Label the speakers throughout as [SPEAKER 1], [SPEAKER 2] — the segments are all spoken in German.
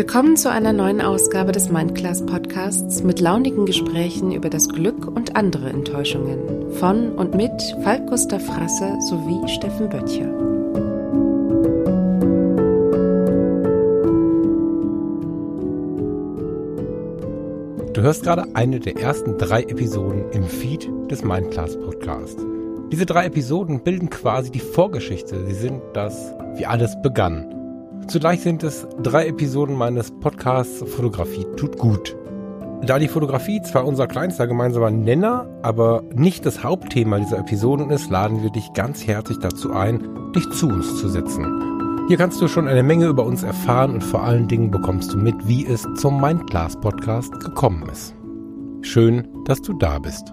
[SPEAKER 1] Willkommen zu einer neuen Ausgabe des Mindclass Podcasts mit launigen Gesprächen über das Glück und andere Enttäuschungen von und mit Falk Gustav Frasse sowie Steffen Böttcher.
[SPEAKER 2] Du hörst gerade eine der ersten drei Episoden im Feed des Mindclass Podcasts. Diese drei Episoden bilden quasi die Vorgeschichte. Sie sind das, wie alles begann. Zugleich sind es drei Episoden meines Podcasts Fotografie tut gut. Da die Fotografie zwar unser kleinster gemeinsamer Nenner, aber nicht das Hauptthema dieser Episoden ist, laden wir dich ganz herzlich dazu ein, dich zu uns zu setzen. Hier kannst du schon eine Menge über uns erfahren und vor allen Dingen bekommst du mit, wie es zum Mindclass Podcast gekommen ist. Schön, dass du da bist.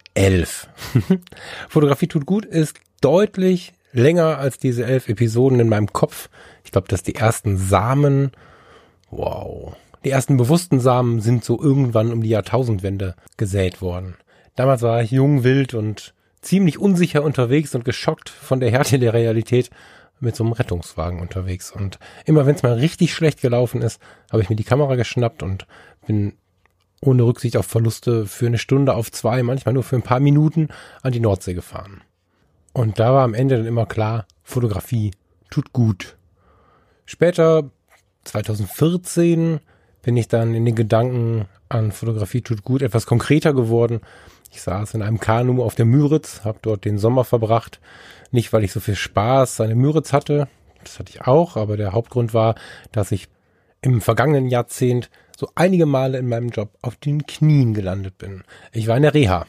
[SPEAKER 2] 11. Fotografie tut gut ist deutlich länger als diese elf Episoden in meinem Kopf. Ich glaube, dass die ersten Samen, wow, die ersten bewussten Samen sind so irgendwann um die Jahrtausendwende gesät worden. Damals war ich jung, wild und ziemlich unsicher unterwegs und geschockt von der Härte der Realität mit so einem Rettungswagen unterwegs. Und immer wenn es mal richtig schlecht gelaufen ist, habe ich mir die Kamera geschnappt und bin ohne Rücksicht auf Verluste für eine Stunde auf zwei, manchmal nur für ein paar Minuten an die Nordsee gefahren. Und da war am Ende dann immer klar, Fotografie tut gut. Später, 2014, bin ich dann in den Gedanken an Fotografie tut gut etwas konkreter geworden. Ich saß in einem Kanu auf der Müritz, habe dort den Sommer verbracht. Nicht, weil ich so viel Spaß an der Müritz hatte, das hatte ich auch, aber der Hauptgrund war, dass ich im vergangenen Jahrzehnt so einige Male in meinem Job auf den Knien gelandet bin. Ich war in der Reha.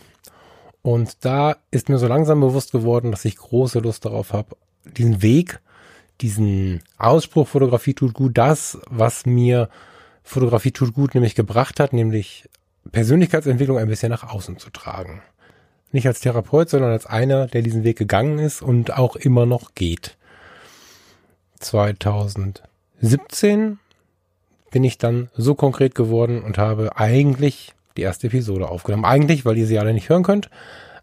[SPEAKER 2] Und da ist mir so langsam bewusst geworden, dass ich große Lust darauf habe, diesen Weg, diesen Ausspruch Fotografie tut gut, das, was mir Fotografie tut gut nämlich gebracht hat, nämlich Persönlichkeitsentwicklung ein bisschen nach außen zu tragen. Nicht als Therapeut, sondern als einer, der diesen Weg gegangen ist und auch immer noch geht. 2017 bin ich dann so konkret geworden und habe eigentlich die erste Episode aufgenommen. Eigentlich, weil ihr sie alle nicht hören könnt,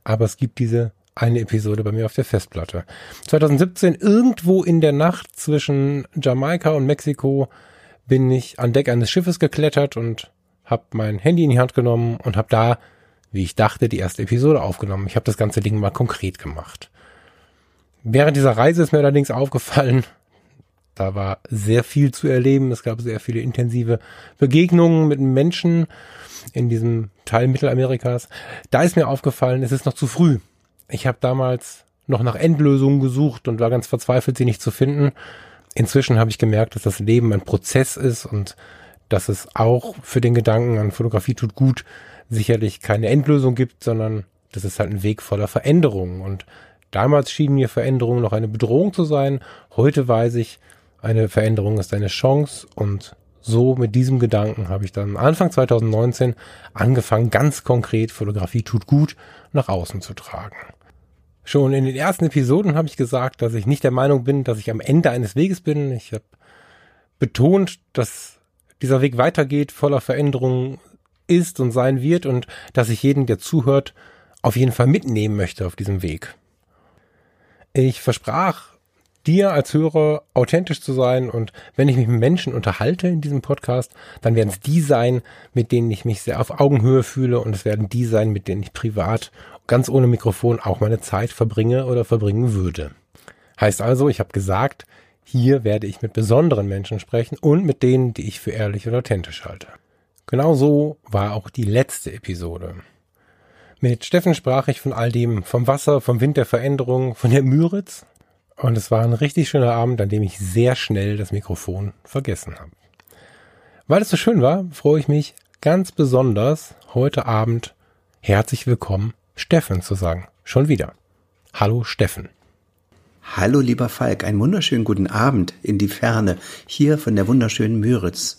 [SPEAKER 2] aber es gibt diese eine Episode bei mir auf der Festplatte. 2017, irgendwo in der Nacht zwischen Jamaika und Mexiko, bin ich an Deck eines Schiffes geklettert und habe mein Handy in die Hand genommen und habe da, wie ich dachte, die erste Episode aufgenommen. Ich habe das ganze Ding mal konkret gemacht. Während dieser Reise ist mir allerdings aufgefallen, da war sehr viel zu erleben. Es gab sehr viele intensive Begegnungen mit Menschen in diesem Teil Mittelamerikas. Da ist mir aufgefallen, es ist noch zu früh. Ich habe damals noch nach Endlösungen gesucht und war ganz verzweifelt, sie nicht zu finden. Inzwischen habe ich gemerkt, dass das Leben ein Prozess ist und dass es auch für den Gedanken an Fotografie tut gut sicherlich keine Endlösung gibt, sondern das ist halt ein Weg voller Veränderungen. Und damals schienen mir Veränderungen noch eine Bedrohung zu sein. Heute weiß ich, eine Veränderung ist eine Chance und so mit diesem Gedanken habe ich dann Anfang 2019 angefangen, ganz konkret Fotografie tut gut nach außen zu tragen. Schon in den ersten Episoden habe ich gesagt, dass ich nicht der Meinung bin, dass ich am Ende eines Weges bin. Ich habe betont, dass dieser Weg weitergeht, voller Veränderungen ist und sein wird und dass ich jeden, der zuhört, auf jeden Fall mitnehmen möchte auf diesem Weg. Ich versprach dir als Hörer authentisch zu sein. Und wenn ich mich mit Menschen unterhalte in diesem Podcast, dann werden es die sein, mit denen ich mich sehr auf Augenhöhe fühle. Und es werden die sein, mit denen ich privat ganz ohne Mikrofon auch meine Zeit verbringe oder verbringen würde. Heißt also, ich habe gesagt, hier werde ich mit besonderen Menschen sprechen und mit denen, die ich für ehrlich und authentisch halte. Genau so war auch die letzte Episode. Mit Steffen sprach ich von all dem, vom Wasser, vom Wind der Veränderung, von der Müritz, und es war ein richtig schöner Abend, an dem ich sehr schnell das Mikrofon vergessen habe. Weil es so schön war, freue ich mich ganz besonders heute Abend herzlich willkommen, Steffen zu sagen. Schon wieder. Hallo Steffen.
[SPEAKER 3] Hallo lieber Falk, einen wunderschönen guten Abend in die Ferne, hier von der wunderschönen Müritz.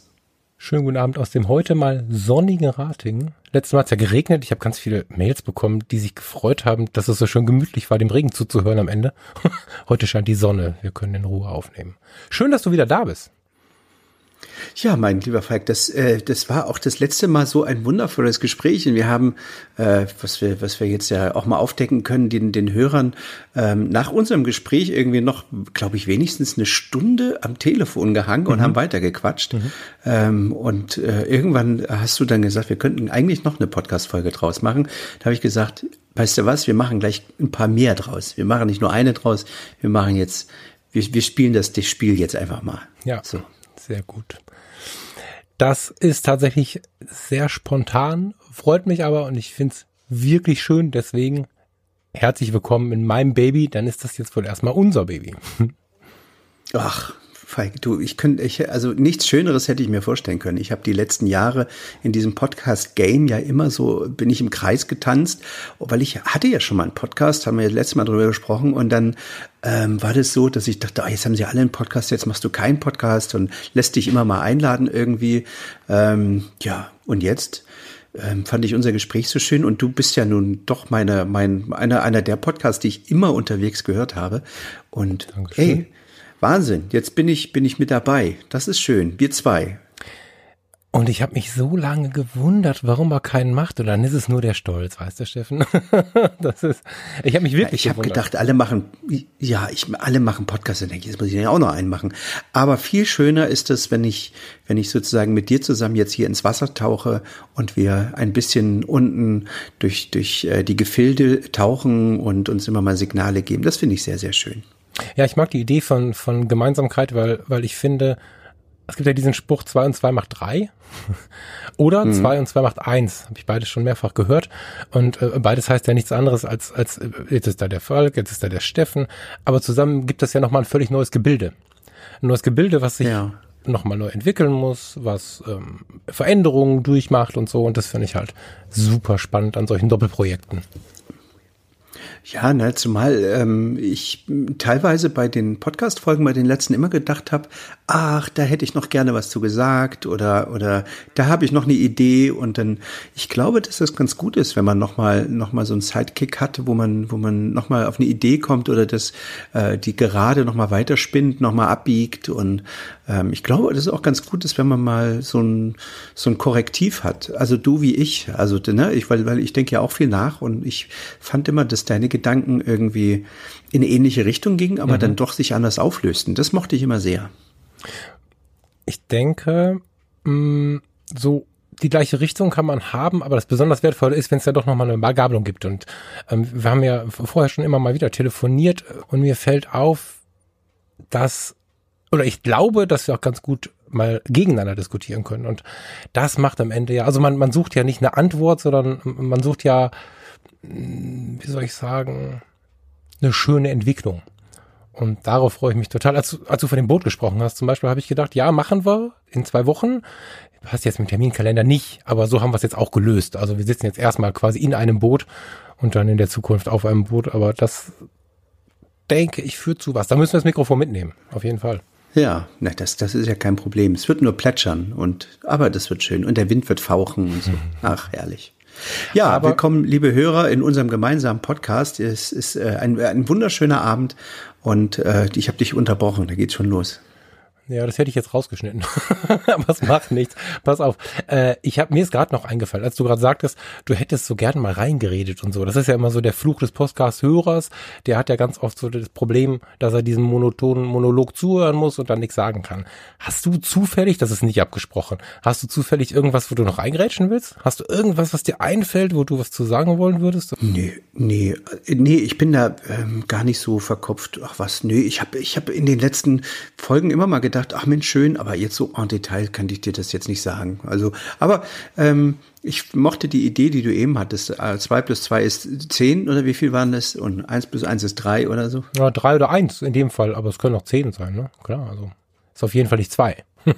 [SPEAKER 2] Schönen guten Abend aus dem heute mal sonnigen Ratingen. Letztes Mal hat es ja geregnet. Ich habe ganz viele Mails bekommen, die sich gefreut haben, dass es so schön gemütlich war, dem Regen zuzuhören am Ende. heute scheint die Sonne. Wir können in Ruhe aufnehmen. Schön, dass du wieder da bist.
[SPEAKER 3] Ja, mein lieber Falk, das, äh, das war auch das letzte Mal so ein wundervolles Gespräch. Und wir haben, äh, was wir, was wir jetzt ja auch mal aufdecken können, den, den Hörern ähm, nach unserem Gespräch irgendwie noch, glaube ich, wenigstens eine Stunde am Telefon gehangen und mhm. haben weitergequatscht. Mhm. Ähm, und äh, irgendwann hast du dann gesagt, wir könnten eigentlich noch eine Podcast-Folge draus machen. Da habe ich gesagt, weißt du was, wir machen gleich ein paar mehr draus. Wir machen nicht nur eine draus, wir machen jetzt, wir, wir spielen das, das Spiel jetzt einfach mal.
[SPEAKER 2] Ja. So. Sehr gut. Das ist tatsächlich sehr spontan, freut mich aber und ich finde es wirklich schön. Deswegen herzlich willkommen in meinem Baby. Dann ist das jetzt wohl erstmal unser Baby.
[SPEAKER 3] Ach, du, ich könnte, ich, also nichts Schöneres hätte ich mir vorstellen können. Ich habe die letzten Jahre in diesem Podcast Game ja immer so, bin ich im Kreis getanzt, weil ich hatte ja schon mal einen Podcast, haben wir letztes Mal drüber gesprochen und dann ähm, war das so, dass ich dachte, ah, jetzt haben sie alle einen Podcast, jetzt machst du keinen Podcast und lässt dich immer mal einladen irgendwie. Ähm, ja, und jetzt ähm, fand ich unser Gespräch so schön und du bist ja nun doch meine, mein, einer, einer der Podcasts, die ich immer unterwegs gehört habe. Und Dankeschön. hey, Wahnsinn, jetzt bin ich, bin ich mit dabei. Das ist schön. Wir zwei.
[SPEAKER 2] Und ich habe mich so lange gewundert, warum er keinen macht. Und dann ist es nur der Stolz, weißt du, Steffen? das ist, ich habe mich wirklich
[SPEAKER 3] ja, Ich habe gedacht, alle machen, ja, ich, alle machen Podcasts. Dann denke ich, jetzt muss ich ja auch noch einen machen. Aber viel schöner ist es, wenn ich, wenn ich sozusagen mit dir zusammen jetzt hier ins Wasser tauche und wir ein bisschen unten durch, durch äh, die Gefilde tauchen und uns immer mal Signale geben. Das finde ich sehr, sehr schön.
[SPEAKER 2] Ja, ich mag die Idee von, von Gemeinsamkeit, weil, weil ich finde, es gibt ja diesen Spruch, zwei und zwei macht drei. Oder mhm. zwei und zwei macht eins. Habe ich beides schon mehrfach gehört. Und äh, beides heißt ja nichts anderes als, als äh, jetzt ist da der Volk, jetzt ist da der Steffen. Aber zusammen gibt es ja nochmal ein völlig neues Gebilde. Ein neues Gebilde, was sich ja. nochmal neu entwickeln muss, was ähm, Veränderungen durchmacht und so. Und das finde ich halt super spannend an solchen Doppelprojekten.
[SPEAKER 3] Ja, ne, zumal ähm, ich teilweise bei den Podcast-Folgen, bei den letzten immer gedacht habe, ach, da hätte ich noch gerne was zu gesagt oder oder da habe ich noch eine Idee. Und dann, ich glaube, dass das ganz gut ist, wenn man nochmal noch mal so einen Sidekick hat, wo man wo man nochmal auf eine Idee kommt oder das äh, die gerade nochmal weiterspinnt, nochmal abbiegt. Und ähm, ich glaube, das ist auch ganz gut ist, wenn man mal so ein so ein Korrektiv hat. Also du wie ich, also ne, ich weil weil ich denke ja auch viel nach und ich fand immer, dass deine Gedanken irgendwie in eine ähnliche Richtung gingen, aber mhm. dann doch sich anders auflösten. Das mochte ich immer sehr.
[SPEAKER 2] Ich denke, mh, mm, so die gleiche Richtung kann man haben, aber das besonders wertvolle ist, wenn es ja doch nochmal eine Gabelung gibt. Und ähm, wir haben ja vorher schon immer mal wieder telefoniert und mir fällt auf, dass, oder ich glaube, dass wir auch ganz gut mal gegeneinander diskutieren können. Und das macht am Ende ja, also man, man sucht ja nicht eine Antwort, sondern man sucht ja wie soll ich sagen, eine schöne Entwicklung. Und darauf freue ich mich total. Als, als du von dem Boot gesprochen hast, zum Beispiel, habe ich gedacht, ja, machen wir in zwei Wochen. Passt jetzt mit Terminkalender nicht, aber so haben wir es jetzt auch gelöst. Also wir sitzen jetzt erstmal quasi in einem Boot und dann in der Zukunft auf einem Boot. Aber das denke ich führt zu was. Da müssen wir das Mikrofon mitnehmen, auf jeden Fall.
[SPEAKER 3] Ja, na, das, das ist ja kein Problem. Es wird nur plätschern und, aber das wird schön. Und der Wind wird fauchen und so. Ach, herrlich. Ja, Aber willkommen, liebe Hörer, in unserem gemeinsamen Podcast. Es ist äh, ein, ein wunderschöner Abend und äh, ich habe dich unterbrochen. Da geht's schon los.
[SPEAKER 2] Ja, das hätte ich jetzt rausgeschnitten. Aber es macht nichts. Pass auf. Äh, ich habe mir ist gerade noch eingefallen, als du gerade sagtest, du hättest so gerne mal reingeredet und so. Das ist ja immer so der Fluch des Podcast-Hörers. Der hat ja ganz oft so das Problem, dass er diesen monotonen Monolog zuhören muss und dann nichts sagen kann. Hast du zufällig, das ist nicht abgesprochen, hast du zufällig irgendwas, wo du noch reingerätschen willst? Hast du irgendwas, was dir einfällt, wo du was zu sagen wollen würdest?
[SPEAKER 3] Nee, nee, nee, ich bin da ähm, gar nicht so verkopft. Ach was, nee, ich habe ich hab in den letzten Folgen immer mal gedacht, gedacht, ach Mensch, schön, aber jetzt so en Detail kann ich dir das jetzt nicht sagen. Also, aber ähm, ich mochte die Idee, die du eben hattest. Äh, zwei plus zwei ist zehn oder wie viel waren das? Und eins plus eins ist drei oder so?
[SPEAKER 2] Ja, drei oder eins in dem Fall, aber es können auch zehn sein, ne? Klar, also. Ist auf jeden Fall nicht zwei.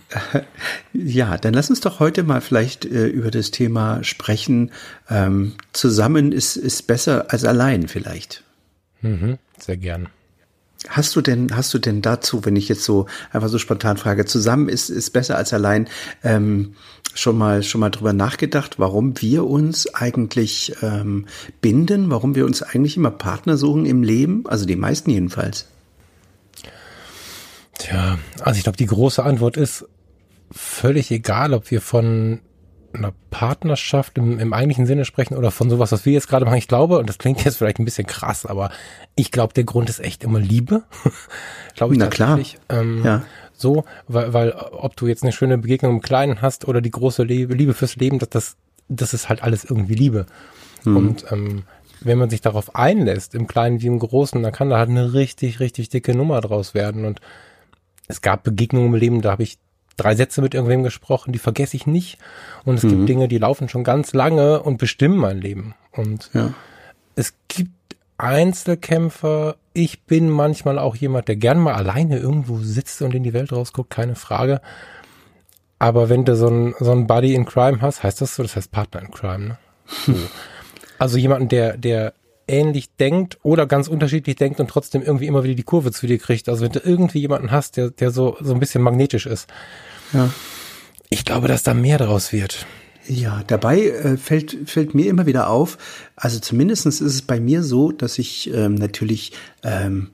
[SPEAKER 3] Ja, dann lass uns doch heute mal vielleicht äh, über das Thema sprechen. Ähm, zusammen ist, ist besser als allein vielleicht.
[SPEAKER 2] Mhm, sehr gern.
[SPEAKER 3] Hast du denn, hast du denn dazu, wenn ich jetzt so einfach so spontan frage, zusammen ist, ist besser als allein, ähm, schon mal, schon mal drüber nachgedacht, warum wir uns eigentlich ähm, binden, warum wir uns eigentlich immer Partner suchen im Leben? Also die meisten jedenfalls.
[SPEAKER 2] Tja, also ich glaube, die große Antwort ist völlig egal, ob wir von einer Partnerschaft im, im eigentlichen Sinne sprechen oder von sowas, was wir jetzt gerade machen. Ich glaube, und das klingt jetzt vielleicht ein bisschen krass, aber ich glaube, der Grund ist echt immer Liebe. glaube ich
[SPEAKER 3] Na klar.
[SPEAKER 2] Ähm, ja. So, weil, weil ob du jetzt eine schöne Begegnung im Kleinen hast oder die große Liebe, Liebe fürs Leben, das, das, das ist halt alles irgendwie Liebe. Mhm. Und ähm, wenn man sich darauf einlässt, im Kleinen wie im Großen, dann kann da halt eine richtig, richtig dicke Nummer draus werden. Und es gab Begegnungen im Leben, da habe ich drei Sätze mit irgendwem gesprochen, die vergesse ich nicht. Und es mhm. gibt Dinge, die laufen schon ganz lange und bestimmen mein Leben. Und ja. es gibt Einzelkämpfer. Ich bin manchmal auch jemand, der gern mal alleine irgendwo sitzt und in die Welt rausguckt, keine Frage. Aber wenn du so ein, so ein Buddy in Crime hast, heißt das so, das heißt Partner in Crime, ne? So. Also jemanden, der, der ähnlich denkt oder ganz unterschiedlich denkt und trotzdem irgendwie immer wieder die Kurve zu dir kriegt. Also wenn du irgendwie jemanden hast, der, der so, so ein bisschen magnetisch ist. Ja. Ich glaube, dass da mehr draus wird.
[SPEAKER 3] Ja, dabei äh, fällt, fällt mir immer wieder auf, also zumindestens ist es bei mir so, dass ich ähm, natürlich ähm,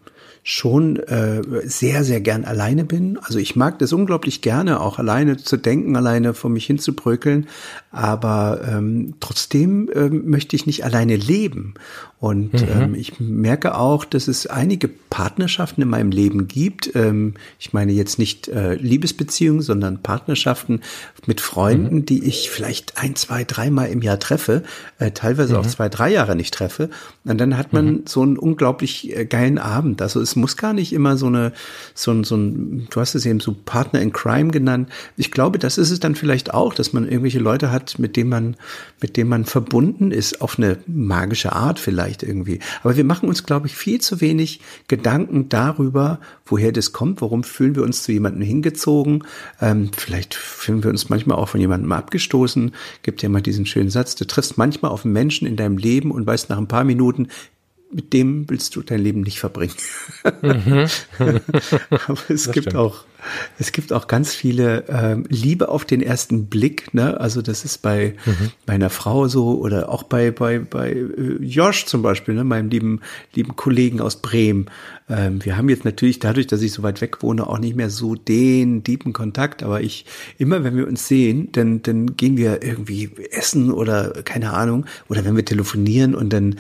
[SPEAKER 3] schon äh, sehr, sehr gern alleine bin. Also ich mag das unglaublich gerne, auch alleine zu denken, alleine vor mich hin zu brökeln. Aber ähm, trotzdem ähm, möchte ich nicht alleine leben. Und mhm. ähm, ich merke auch, dass es einige Partnerschaften in meinem Leben gibt. Ähm, ich meine jetzt nicht äh, Liebesbeziehungen, sondern Partnerschaften mit Freunden, mhm. die ich vielleicht ein, zwei, dreimal im Jahr treffe, äh, teilweise mhm. auch zwei, drei Jahre nicht treffe. Und dann hat man mhm. so einen unglaublich äh, geilen Abend. Also es muss gar nicht immer so eine, so ein, so ein, du hast es eben so Partner in Crime genannt. Ich glaube, das ist es dann vielleicht auch, dass man irgendwelche Leute hat, mit denen man, mit denen man verbunden ist, auf eine magische Art vielleicht vielleicht irgendwie. Aber wir machen uns, glaube ich, viel zu wenig Gedanken darüber, woher das kommt, warum fühlen wir uns zu jemandem hingezogen. Ähm, vielleicht fühlen wir uns manchmal auch von jemandem abgestoßen. Gibt ja mal diesen schönen Satz, du triffst manchmal auf einen Menschen in deinem Leben und weißt nach ein paar Minuten, mit dem willst du dein Leben nicht verbringen. Mhm. Aber es das gibt stimmt. auch, es gibt auch ganz viele ähm, Liebe auf den ersten Blick. Ne? Also das ist bei mhm. meiner Frau so oder auch bei bei bei äh, Josh zum Beispiel, ne? meinem lieben lieben Kollegen aus Bremen. Ähm, wir haben jetzt natürlich dadurch, dass ich so weit weg wohne, auch nicht mehr so den tiefen Kontakt. Aber ich immer, wenn wir uns sehen, dann dann gehen wir irgendwie essen oder keine Ahnung oder wenn wir telefonieren und dann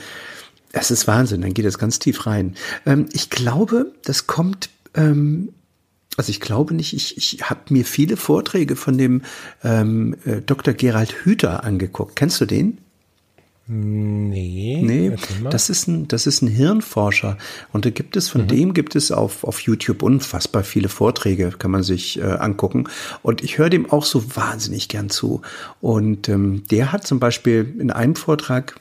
[SPEAKER 3] das ist Wahnsinn, dann geht das ganz tief rein. Ähm, ich glaube, das kommt, ähm, also ich glaube nicht, ich, ich habe mir viele Vorträge von dem ähm, äh, Dr. Gerald Hüther angeguckt. Kennst du den?
[SPEAKER 2] Nee.
[SPEAKER 3] Nee, das ist ein, das ist ein Hirnforscher. Und da gibt es, von mhm. dem gibt es auf, auf YouTube unfassbar viele Vorträge, kann man sich äh, angucken. Und ich höre dem auch so wahnsinnig gern zu. Und ähm, der hat zum Beispiel in einem Vortrag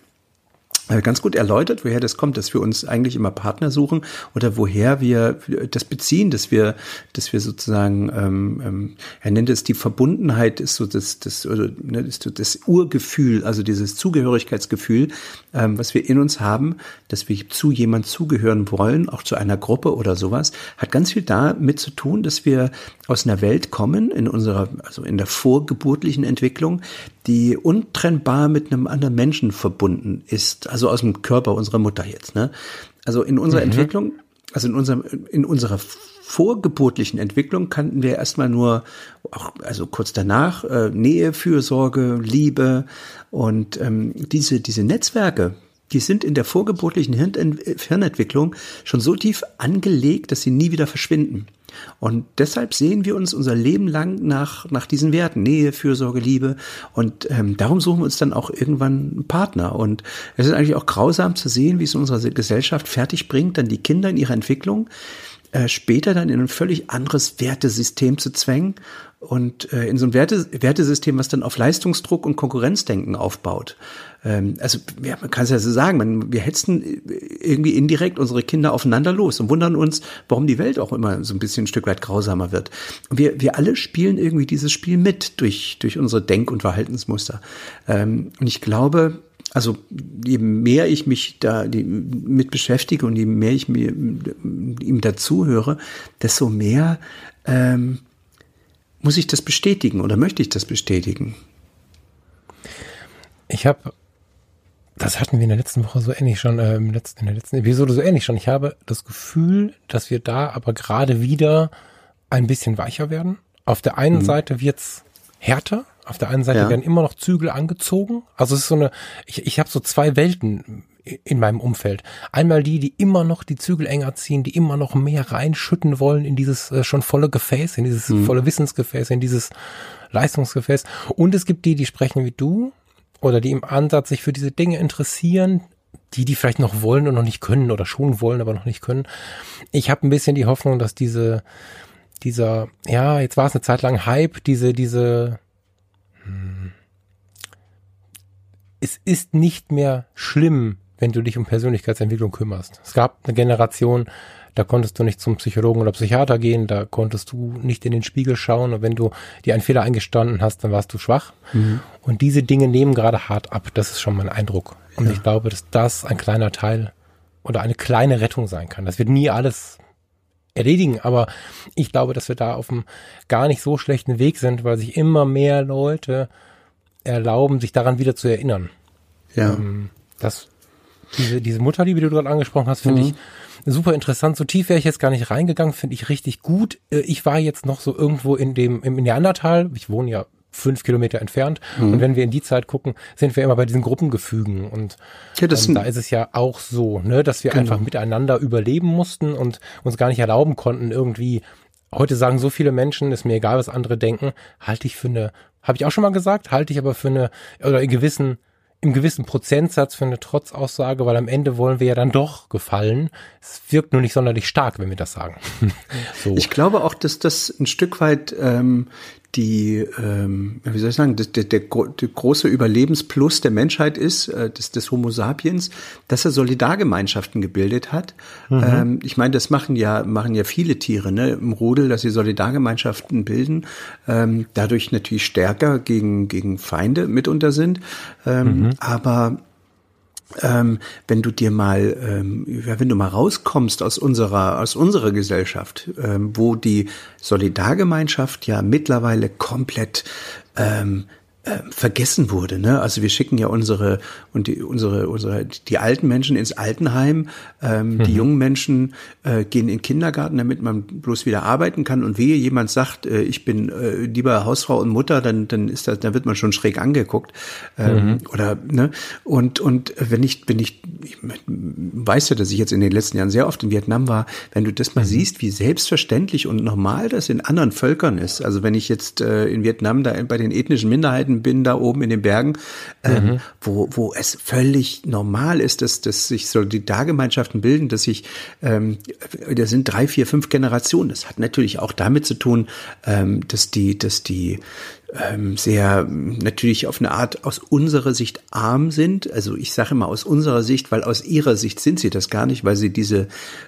[SPEAKER 3] ganz gut erläutert, woher das kommt, dass wir uns eigentlich immer Partner suchen oder woher wir das beziehen, dass wir, dass wir sozusagen, ähm, ähm, er nennt es die Verbundenheit, ist so das, das, oder, ne, ist so das Urgefühl, also dieses Zugehörigkeitsgefühl, ähm, was wir in uns haben, dass wir zu jemand zugehören wollen, auch zu einer Gruppe oder sowas, hat ganz viel damit zu tun, dass wir aus einer Welt kommen, in unserer, also in der vorgeburtlichen Entwicklung, die untrennbar mit einem anderen Menschen verbunden ist, also aus dem Körper unserer Mutter jetzt. Ne? Also in unserer mhm. Entwicklung, also in unserem, in unserer vorgeburtlichen Entwicklung kannten wir erstmal nur, auch, also kurz danach, äh, Nähe, Fürsorge, Liebe und ähm, diese, diese Netzwerke, die sind in der vorgeburtlichen Hirnentwicklung schon so tief angelegt, dass sie nie wieder verschwinden. Und deshalb sehen wir uns unser Leben lang nach, nach diesen Werten, Nähe, Fürsorge, Liebe. Und ähm, darum suchen wir uns dann auch irgendwann einen Partner. Und es ist eigentlich auch grausam zu sehen, wie es unsere Gesellschaft fertig bringt, dann die Kinder in ihrer Entwicklung äh, später dann in ein völlig anderes Wertesystem zu zwängen und äh, in so ein Werte, Wertesystem, was dann auf Leistungsdruck und Konkurrenzdenken aufbaut. Ähm, also ja, man kann es ja so sagen, man, wir hetzen irgendwie indirekt unsere Kinder aufeinander los und wundern uns, warum die Welt auch immer so ein bisschen ein Stück weit grausamer wird. Und wir, wir alle spielen irgendwie dieses Spiel mit durch, durch unsere Denk- und Verhaltensmuster. Ähm, und ich glaube, also je mehr ich mich da mit beschäftige und je mehr ich mir ihm dazuhöre, desto mehr ähm, muss ich das bestätigen oder möchte ich das bestätigen?
[SPEAKER 2] Ich habe, das hatten wir in der letzten Woche so ähnlich schon, äh, in der letzten Episode so ähnlich schon. Ich habe das Gefühl, dass wir da aber gerade wieder ein bisschen weicher werden. Auf der einen mhm. Seite wird's härter, auf der einen Seite ja. werden immer noch Zügel angezogen. Also es ist so eine, ich, ich habe so zwei Welten in meinem Umfeld. Einmal die, die immer noch die Zügel enger ziehen, die immer noch mehr reinschütten wollen in dieses äh, schon volle Gefäß, in dieses mhm. volle Wissensgefäß, in dieses Leistungsgefäß. Und es gibt die, die sprechen wie du oder die im Ansatz sich für diese Dinge interessieren, die, die vielleicht noch wollen und noch nicht können oder schon wollen, aber noch nicht können. Ich habe ein bisschen die Hoffnung, dass diese, dieser, ja, jetzt war es eine Zeit lang Hype, diese, diese, hm, es ist nicht mehr schlimm, wenn du dich um Persönlichkeitsentwicklung kümmerst. Es gab eine Generation, da konntest du nicht zum Psychologen oder Psychiater gehen, da konntest du nicht in den Spiegel schauen und wenn du dir einen Fehler eingestanden hast, dann warst du schwach. Mhm. Und diese Dinge nehmen gerade hart ab. Das ist schon mein Eindruck. Und ja. ich glaube, dass das ein kleiner Teil oder eine kleine Rettung sein kann. Das wird nie alles erledigen, aber ich glaube, dass wir da auf einem gar nicht so schlechten Weg sind, weil sich immer mehr Leute erlauben, sich daran wieder zu erinnern.
[SPEAKER 3] Ja. Ähm,
[SPEAKER 2] das diese, diese Mutterliebe, die du gerade angesprochen hast, finde mhm. ich super interessant. So tief wäre ich jetzt gar nicht reingegangen, finde ich richtig gut. Äh, ich war jetzt noch so irgendwo in dem, im Neandertal. Ich wohne ja fünf Kilometer entfernt. Mhm. Und wenn wir in die Zeit gucken, sind wir immer bei diesen Gruppengefügen. Und ja, ähm, da ist es ja auch so, ne, dass wir genau. einfach miteinander überleben mussten und uns gar nicht erlauben konnten, irgendwie, heute sagen so viele Menschen, ist mir egal, was andere denken, halte ich für eine, habe ich auch schon mal gesagt, halte ich aber für eine, oder in gewissen im gewissen Prozentsatz für eine Trotzaussage, weil am Ende wollen wir ja dann doch gefallen. Es wirkt nur nicht sonderlich stark, wenn wir das sagen.
[SPEAKER 3] so. Ich glaube auch, dass das ein Stück weit ähm, die, ähm, wie soll ich sagen, der, der, der, große Überlebensplus der Menschheit ist, äh, des, des Homo sapiens, dass er Solidargemeinschaften gebildet hat. Mhm. Ähm, ich meine, das machen ja, machen ja viele Tiere ne, im Rudel, dass sie Solidargemeinschaften bilden, ähm, dadurch natürlich stärker gegen, gegen Feinde mitunter sind. Ähm, mhm. Aber ähm, wenn du dir mal, ähm, wenn du mal rauskommst aus unserer, aus unserer Gesellschaft, ähm, wo die Solidargemeinschaft ja mittlerweile komplett ähm, äh, vergessen wurde. Ne? Also wir schicken ja unsere und die unsere unsere die alten Menschen ins Altenheim, ähm, mhm. die jungen Menschen äh, gehen in den Kindergarten, damit man bloß wieder arbeiten kann. Und wehe jemand sagt, äh, ich bin äh, lieber Hausfrau und Mutter, dann dann ist das, dann wird man schon schräg angeguckt ähm, mhm. oder ne und und wenn ich wenn ich, ich weiß ja, dass ich jetzt in den letzten Jahren sehr oft in Vietnam war, wenn du das mal mhm. siehst, wie selbstverständlich und normal das in anderen Völkern ist. Also wenn ich jetzt äh, in Vietnam da bei den ethnischen Minderheiten bin, da oben in den Bergen, ähm, mhm. wo, wo es völlig normal ist, dass, dass sich Solidargemeinschaften bilden, dass sich, ähm, da sind drei, vier, fünf Generationen. Das hat natürlich auch damit zu tun, ähm, dass die, dass die ähm, sehr natürlich auf eine Art aus unserer Sicht arm sind. Also ich sage immer aus unserer Sicht, weil aus ihrer Sicht sind sie das gar nicht, weil sie diese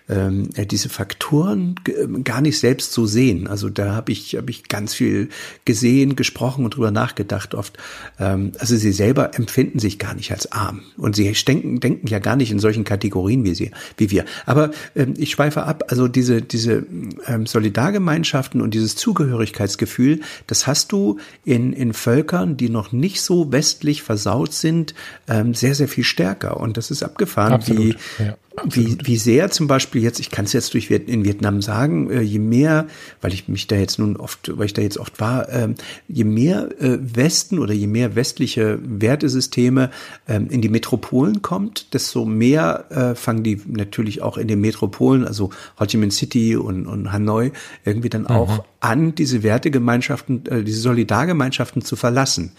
[SPEAKER 3] ähm, äh, diese Faktoren ähm, gar nicht selbst so sehen. Also da habe ich habe ich ganz viel gesehen, gesprochen und drüber nachgedacht oft. Ähm, also sie selber empfinden sich gar nicht als arm und sie denken denken ja gar nicht in solchen Kategorien wie sie wie wir. Aber ähm, ich schweife ab. Also diese diese ähm, Solidargemeinschaften und dieses Zugehörigkeitsgefühl, das hast du in, in Völkern, die noch nicht so westlich versaut sind, ähm, sehr, sehr viel stärker. Und das ist abgefahren, Absolut. wie, ja. Wie, wie sehr zum Beispiel jetzt, ich kann es jetzt durch in Vietnam sagen, äh, je mehr, weil ich mich da jetzt nun oft, weil ich da jetzt oft war, äh, je mehr äh, Westen oder je mehr westliche Wertesysteme ähm, in die Metropolen kommt, desto mehr äh, fangen die natürlich auch in den Metropolen, also Ho Chi Minh City und, und Hanoi, irgendwie dann auch mhm. an, diese Wertegemeinschaften, diese Solidargemeinschaften zu verlassen.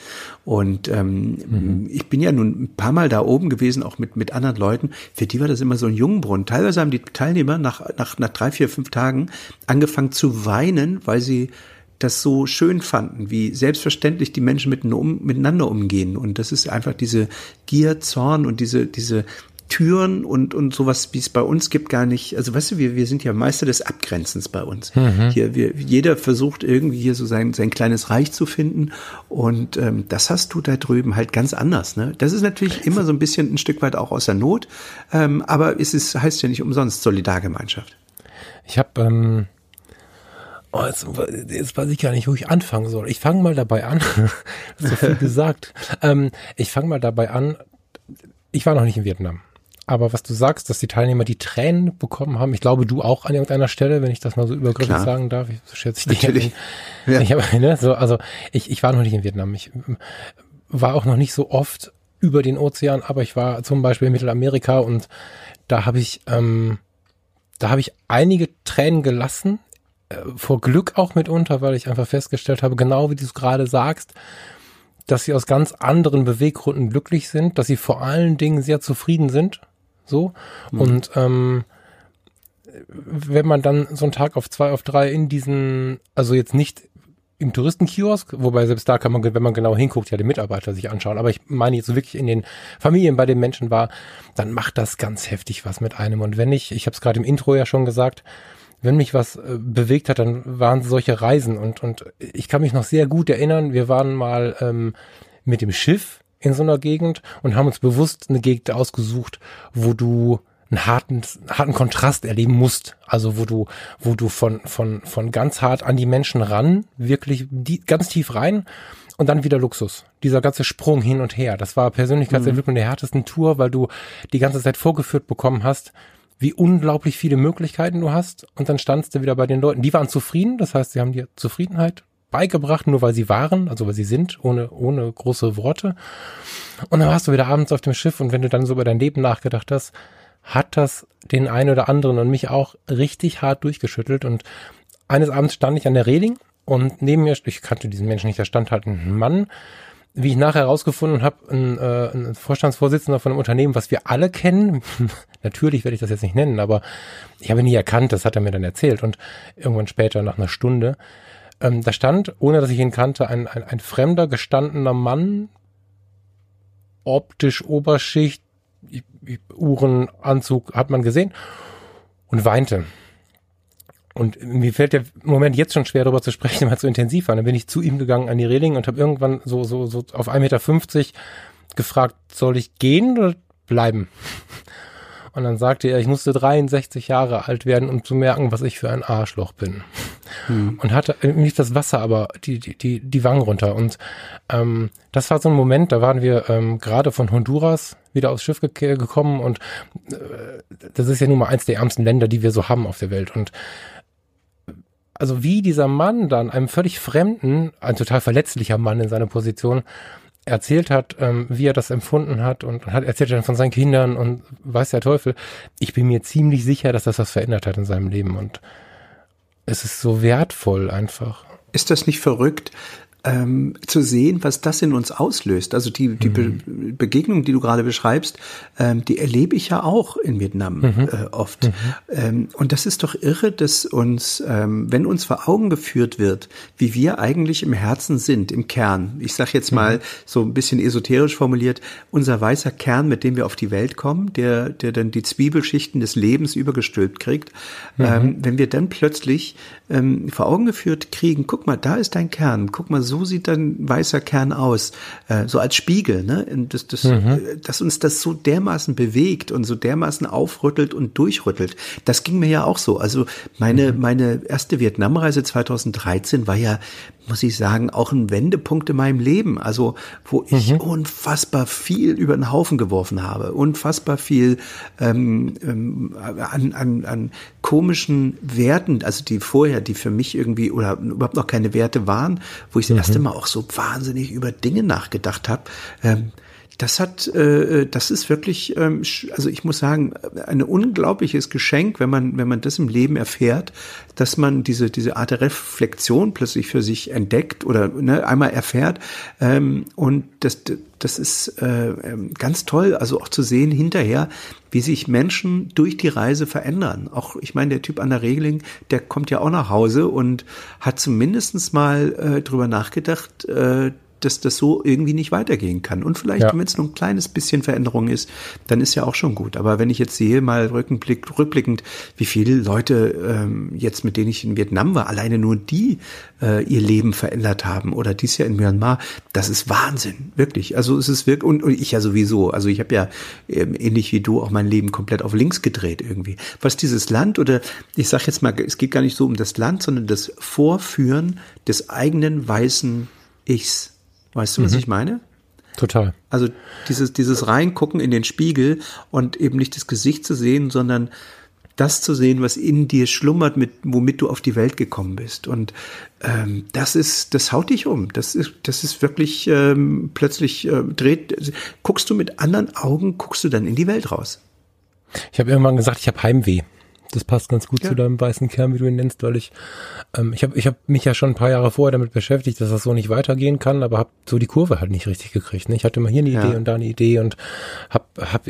[SPEAKER 3] Und ähm, mhm. ich bin ja nun ein paar Mal da oben gewesen, auch mit, mit anderen Leuten, für die war das immer so in Jungbrunnen. Teilweise haben die Teilnehmer nach, nach, nach drei, vier, fünf Tagen angefangen zu weinen, weil sie das so schön fanden, wie selbstverständlich die Menschen miteinander umgehen. Und das ist einfach diese Gier, Zorn und diese, diese Türen und, und sowas, wie es bei uns gibt, gar nicht. Also weißt du, wir, wir sind ja Meister des Abgrenzens bei uns. Mhm. Hier, wir, jeder versucht irgendwie hier so sein, sein kleines Reich zu finden. Und ähm, das hast du da drüben halt ganz anders. Ne? Das ist natürlich immer so ein bisschen ein Stück weit auch aus der Not. Ähm, aber es ist, heißt ja nicht umsonst Solidargemeinschaft.
[SPEAKER 2] Ich habe ähm Oh, jetzt, jetzt weiß ich gar nicht, wo ich anfangen soll. Ich fange mal dabei an. so viel gesagt. Ähm, ich fange mal dabei an. Ich war noch nicht in Vietnam. Aber was du sagst, dass die Teilnehmer die Tränen bekommen haben, ich glaube du auch an irgendeiner Stelle, wenn ich das mal so übergriffig Klar. sagen darf, so schätze ich dich. Natürlich. Ja. Ich hab, ne, so, also ich, ich war noch nicht in Vietnam. Ich war auch noch nicht so oft über den Ozean, aber ich war zum Beispiel in Mittelamerika und da habe ich, ähm, da habe ich einige Tränen gelassen, äh, vor Glück auch mitunter, weil ich einfach festgestellt habe, genau wie du es gerade sagst, dass sie aus ganz anderen Beweggründen glücklich sind, dass sie vor allen Dingen sehr zufrieden sind so. Mhm. Und ähm, wenn man dann so einen Tag auf zwei, auf drei in diesen, also jetzt nicht im Touristenkiosk, wobei selbst da kann man, wenn man genau hinguckt, ja die Mitarbeiter sich anschauen. Aber ich meine jetzt so wirklich in den Familien bei den Menschen war, dann macht das ganz heftig was mit einem. Und wenn ich, ich habe es gerade im Intro ja schon gesagt, wenn mich was äh, bewegt hat, dann waren solche Reisen. Und, und ich kann mich noch sehr gut erinnern, wir waren mal ähm, mit dem Schiff in so einer Gegend und haben uns bewusst eine Gegend ausgesucht, wo du einen harten, harten Kontrast erleben musst. Also wo du, wo du von, von, von ganz hart an die Menschen ran, wirklich die, ganz tief rein und dann wieder Luxus. Dieser ganze Sprung hin und her. Das war Persönlichkeitsentwicklung mhm. der härtesten Tour, weil du die ganze Zeit vorgeführt bekommen hast, wie unglaublich viele Möglichkeiten du hast. Und dann standst du wieder bei den Leuten. Die waren zufrieden. Das heißt, sie haben dir Zufriedenheit beigebracht, nur weil sie waren, also weil sie sind, ohne, ohne große Worte. Und dann warst du wieder abends auf dem Schiff und wenn du dann so über dein Leben nachgedacht hast, hat das den einen oder anderen und mich auch richtig hart durchgeschüttelt. Und eines Abends stand ich an der Reling und neben mir, ich kannte diesen Menschen nicht, da stand halt ein Mann, wie ich nachher herausgefunden habe, ein, äh, ein Vorstandsvorsitzender von einem Unternehmen, was wir alle kennen. Natürlich werde ich das jetzt nicht nennen, aber ich habe ihn nie erkannt, das hat er mir dann erzählt. Und irgendwann später, nach einer Stunde, ähm, da stand, ohne dass ich ihn kannte, ein, ein, ein fremder, gestandener Mann, optisch Oberschicht, Uhrenanzug hat man gesehen und weinte. Und mir fällt der Moment jetzt schon schwer darüber zu sprechen, weil es so intensiv war. Dann bin ich zu ihm gegangen an die Reling und habe irgendwann so, so, so auf 1,50 Meter gefragt, soll ich gehen oder bleiben? Und dann sagte er, ich musste 63 Jahre alt werden, um zu merken, was ich für ein Arschloch bin. Hm. Und hatte nicht das Wasser, aber die, die, die, die Wangen runter. Und ähm, das war so ein Moment, da waren wir ähm, gerade von Honduras wieder aufs Schiff ge gekommen und äh, das ist ja nun mal eins der ärmsten Länder, die wir so haben auf der Welt. Und also wie dieser Mann dann einem völlig fremden, ein total verletzlicher Mann in seiner Position, erzählt hat, ähm, wie er das empfunden hat und hat erzählt dann von seinen Kindern und weiß der Teufel. Ich bin mir ziemlich sicher, dass das was verändert hat in seinem Leben und es ist so wertvoll einfach.
[SPEAKER 3] Ist das nicht verrückt, ähm, zu sehen, was das in uns auslöst. Also die, die Be mhm. Begegnung, die du gerade beschreibst, ähm, die erlebe ich ja auch in Vietnam mhm. äh, oft. Mhm. Ähm, und das ist doch irre, dass uns, ähm, wenn uns vor Augen geführt wird, wie wir eigentlich im Herzen sind, im Kern. Ich sage jetzt mal mhm. so ein bisschen esoterisch formuliert, unser weißer Kern, mit dem wir auf die Welt kommen, der, der dann die Zwiebelschichten des Lebens übergestülpt kriegt. Mhm. Ähm, wenn wir dann plötzlich ähm, vor Augen geführt kriegen, guck mal, da ist dein Kern, guck mal, so sieht dein weißer Kern aus, äh, so als Spiegel, ne? Das, das, mhm. Äh, dass uns das so dermaßen bewegt und so dermaßen aufrüttelt und durchrüttelt. Das ging mir ja auch so. Also meine, mhm. meine erste Vietnamreise 2013 war ja muss ich sagen, auch ein Wendepunkt in meinem Leben. Also, wo ich mhm. unfassbar viel über den Haufen geworfen habe, unfassbar viel ähm, ähm, an, an, an komischen Werten, also die vorher, die für mich irgendwie oder überhaupt noch keine Werte waren, wo ich das mhm. erste Mal auch so wahnsinnig über Dinge nachgedacht habe. Ähm, das hat, äh, das ist wirklich, ähm, also ich muss sagen, ein unglaubliches Geschenk, wenn man, wenn man das im Leben erfährt, dass man diese, diese Art der Reflexion plötzlich für sich entdeckt oder ne, einmal erfährt. Ähm, und das, das ist äh, ähm, ganz toll, also auch zu sehen hinterher, wie sich Menschen durch die Reise verändern. Auch, ich meine, der Typ an der Regeling, der kommt ja auch nach Hause und hat zumindestens mal äh, drüber nachgedacht, äh, dass das so irgendwie nicht weitergehen kann. Und vielleicht, ja. wenn es nur ein kleines bisschen Veränderung ist, dann ist ja auch schon gut. Aber wenn ich jetzt sehe, mal rückblick, rückblickend, wie viele Leute ähm, jetzt, mit denen ich in Vietnam war, alleine nur die äh, ihr Leben verändert haben oder dies ja in Myanmar, das ist Wahnsinn, wirklich. Also es ist wirklich, und, und ich ja sowieso, also ich habe ja ähm, ähnlich wie du auch mein Leben komplett auf links gedreht irgendwie. Was dieses Land oder ich sage jetzt mal, es geht gar nicht so um das Land, sondern das Vorführen des eigenen weißen Ichs Weißt du, was mhm. ich meine?
[SPEAKER 2] Total.
[SPEAKER 3] Also dieses, dieses Reingucken in den Spiegel und eben nicht das Gesicht zu sehen, sondern das zu sehen, was in dir schlummert, mit, womit du auf die Welt gekommen bist. Und ähm, das ist, das haut dich um. Das ist, das ist wirklich ähm, plötzlich äh, dreht. Guckst du mit anderen Augen, guckst du dann in die Welt raus.
[SPEAKER 2] Ich habe irgendwann gesagt, ich habe Heimweh. Das passt ganz gut ja. zu deinem weißen Kern, wie du ihn nennst, weil ich, ähm, ich habe ich hab mich ja schon ein paar Jahre vorher damit beschäftigt, dass das so nicht weitergehen kann, aber habe so die Kurve halt nicht richtig gekriegt. Ne? Ich hatte immer hier eine ja. Idee und da eine Idee und hab, hab,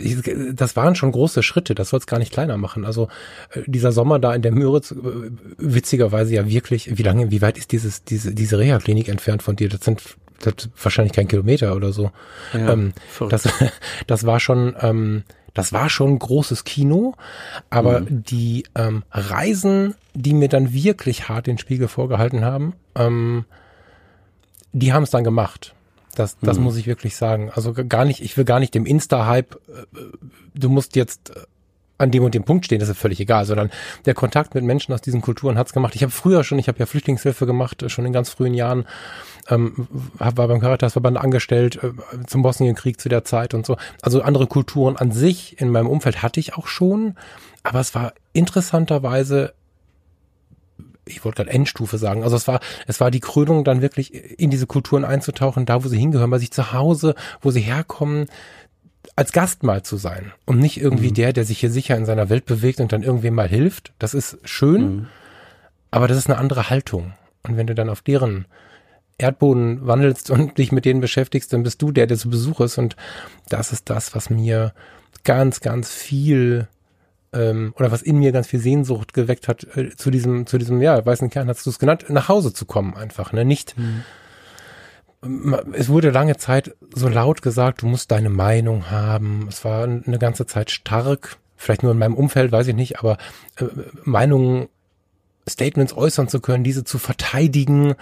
[SPEAKER 2] das waren schon große Schritte, das soll es gar nicht kleiner machen. Also äh, dieser Sommer da in der Müritz, äh, witzigerweise ja wirklich, wie lange, wie weit ist dieses, diese, diese Reha-Klinik entfernt von dir? Das sind das wahrscheinlich kein Kilometer oder so. Ja, ähm, das, das war schon, ähm, das war schon ein großes Kino, aber mhm. die ähm, Reisen, die mir dann wirklich hart den Spiegel vorgehalten haben, ähm, die haben es dann gemacht. Das, das mhm. muss ich wirklich sagen. Also gar nicht, ich will gar nicht dem Insta-Hype, äh, du musst jetzt äh, an dem und dem Punkt stehen, das ist völlig egal, sondern der Kontakt mit Menschen aus diesen Kulturen hat's gemacht. Ich habe früher schon, ich habe ja Flüchtlingshilfe gemacht, schon in ganz frühen Jahren, ähm, war beim Caritasverband angestellt äh, zum Bosnienkrieg zu der Zeit und so. Also andere Kulturen an sich in meinem Umfeld hatte ich auch schon, aber es war interessanterweise ich wollte gerade Endstufe sagen. Also es war, es war die Krönung, dann wirklich in diese Kulturen einzutauchen, da wo sie hingehören, bei sich zu Hause, wo sie herkommen, als Gast mal zu sein und nicht irgendwie mhm. der, der sich hier sicher in seiner Welt bewegt und dann irgendwem mal hilft. Das ist schön, mhm. aber das ist eine andere Haltung. Und wenn du dann auf deren Erdboden wandelst und dich mit denen beschäftigst, dann bist du der, der zu Besuch ist. Und das ist das, was mir ganz, ganz viel ähm, oder was in mir ganz viel Sehnsucht geweckt hat, äh, zu diesem, zu diesem, ja, weißen Kern hast du es genannt, nach Hause zu kommen einfach. Ne? Nicht, mhm es wurde lange Zeit so laut gesagt, du musst deine Meinung haben. Es war eine ganze Zeit stark, vielleicht nur in meinem Umfeld, weiß ich nicht, aber äh, Meinungen, Statements äußern zu können, diese zu verteidigen.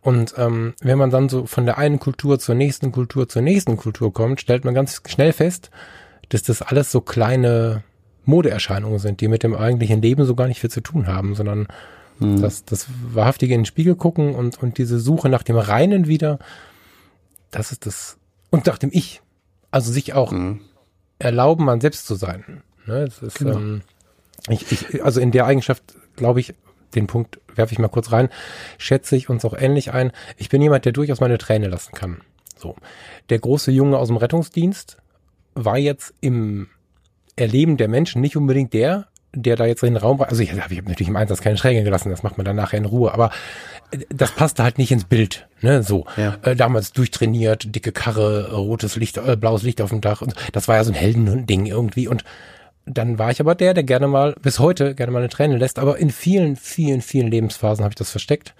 [SPEAKER 2] Und ähm, wenn man dann so von der einen Kultur zur nächsten Kultur zur nächsten Kultur kommt, stellt man ganz schnell fest, dass das alles so kleine Modeerscheinungen sind, die mit dem eigentlichen Leben so gar nicht viel zu tun haben, sondern hm. Das, das wahrhaftige in den Spiegel gucken und, und diese Suche nach dem Reinen wieder, das ist das, und nach dem Ich. Also sich auch hm. erlauben, man selbst zu sein. Ne, das ist, genau. ähm, ich, ich, also in der Eigenschaft, glaube ich, den Punkt werfe ich mal kurz rein, schätze ich uns auch ähnlich ein. Ich bin jemand, der durchaus meine Träne lassen kann. So. Der große Junge aus dem Rettungsdienst war jetzt im Erleben der Menschen nicht unbedingt der, der da jetzt in den Raum, also ich, ich habe natürlich im Einsatz keine Schräge gelassen, das macht man dann nachher in Ruhe, aber äh, das passte halt nicht ins Bild, ne, so. Ja. Äh, damals durchtrainiert, dicke Karre, rotes Licht, äh, blaues Licht auf dem Dach und das war ja so ein Heldending irgendwie und dann war ich aber der, der gerne mal, bis heute gerne mal eine Träne lässt, aber in vielen, vielen, vielen Lebensphasen habe ich das versteckt.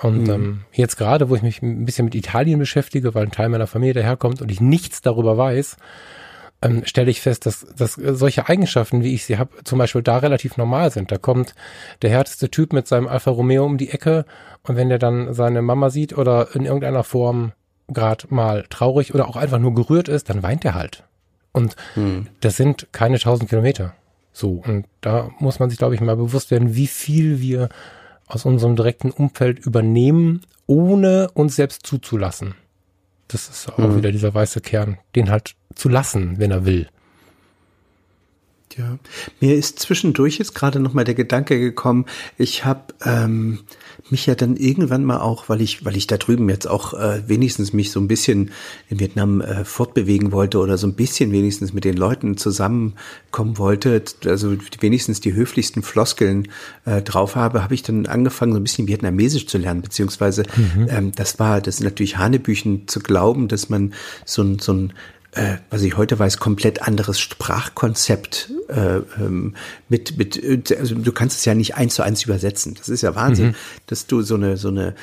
[SPEAKER 2] Und mhm. ähm, jetzt gerade, wo ich mich ein bisschen mit Italien beschäftige, weil ein Teil meiner Familie daherkommt und ich nichts darüber weiß, ähm, stelle ich fest, dass, dass solche Eigenschaften, wie ich sie habe, zum Beispiel da relativ normal sind. Da kommt der härteste Typ mit seinem Alfa Romeo um die Ecke und wenn der dann seine Mama sieht oder in irgendeiner Form gerade mal traurig oder auch einfach nur gerührt ist, dann weint er halt. Und hm. das sind keine tausend Kilometer. So, und da muss man sich, glaube ich, mal bewusst werden, wie viel wir aus unserem direkten Umfeld übernehmen, ohne uns selbst zuzulassen. Das ist auch mhm. wieder dieser weiße Kern, den halt zu lassen, wenn er will.
[SPEAKER 3] Ja, mir ist zwischendurch jetzt gerade noch mal der Gedanke gekommen, ich habe ähm, mich ja dann irgendwann mal auch, weil ich, weil ich da drüben jetzt auch äh, wenigstens mich so ein bisschen in Vietnam äh, fortbewegen wollte oder so ein bisschen wenigstens mit den Leuten zusammenkommen wollte, also wenigstens die höflichsten Floskeln äh, drauf habe, habe ich dann angefangen, so ein bisschen Vietnamesisch zu lernen, beziehungsweise mhm. ähm, das war, das ist natürlich Hanebüchen zu glauben, dass man so ein, so ein äh, was ich heute weiß, komplett anderes Sprachkonzept äh, ähm, mit, mit, also du kannst es ja nicht eins zu eins übersetzen. Das ist ja Wahnsinn, mhm. dass du so eine, so eine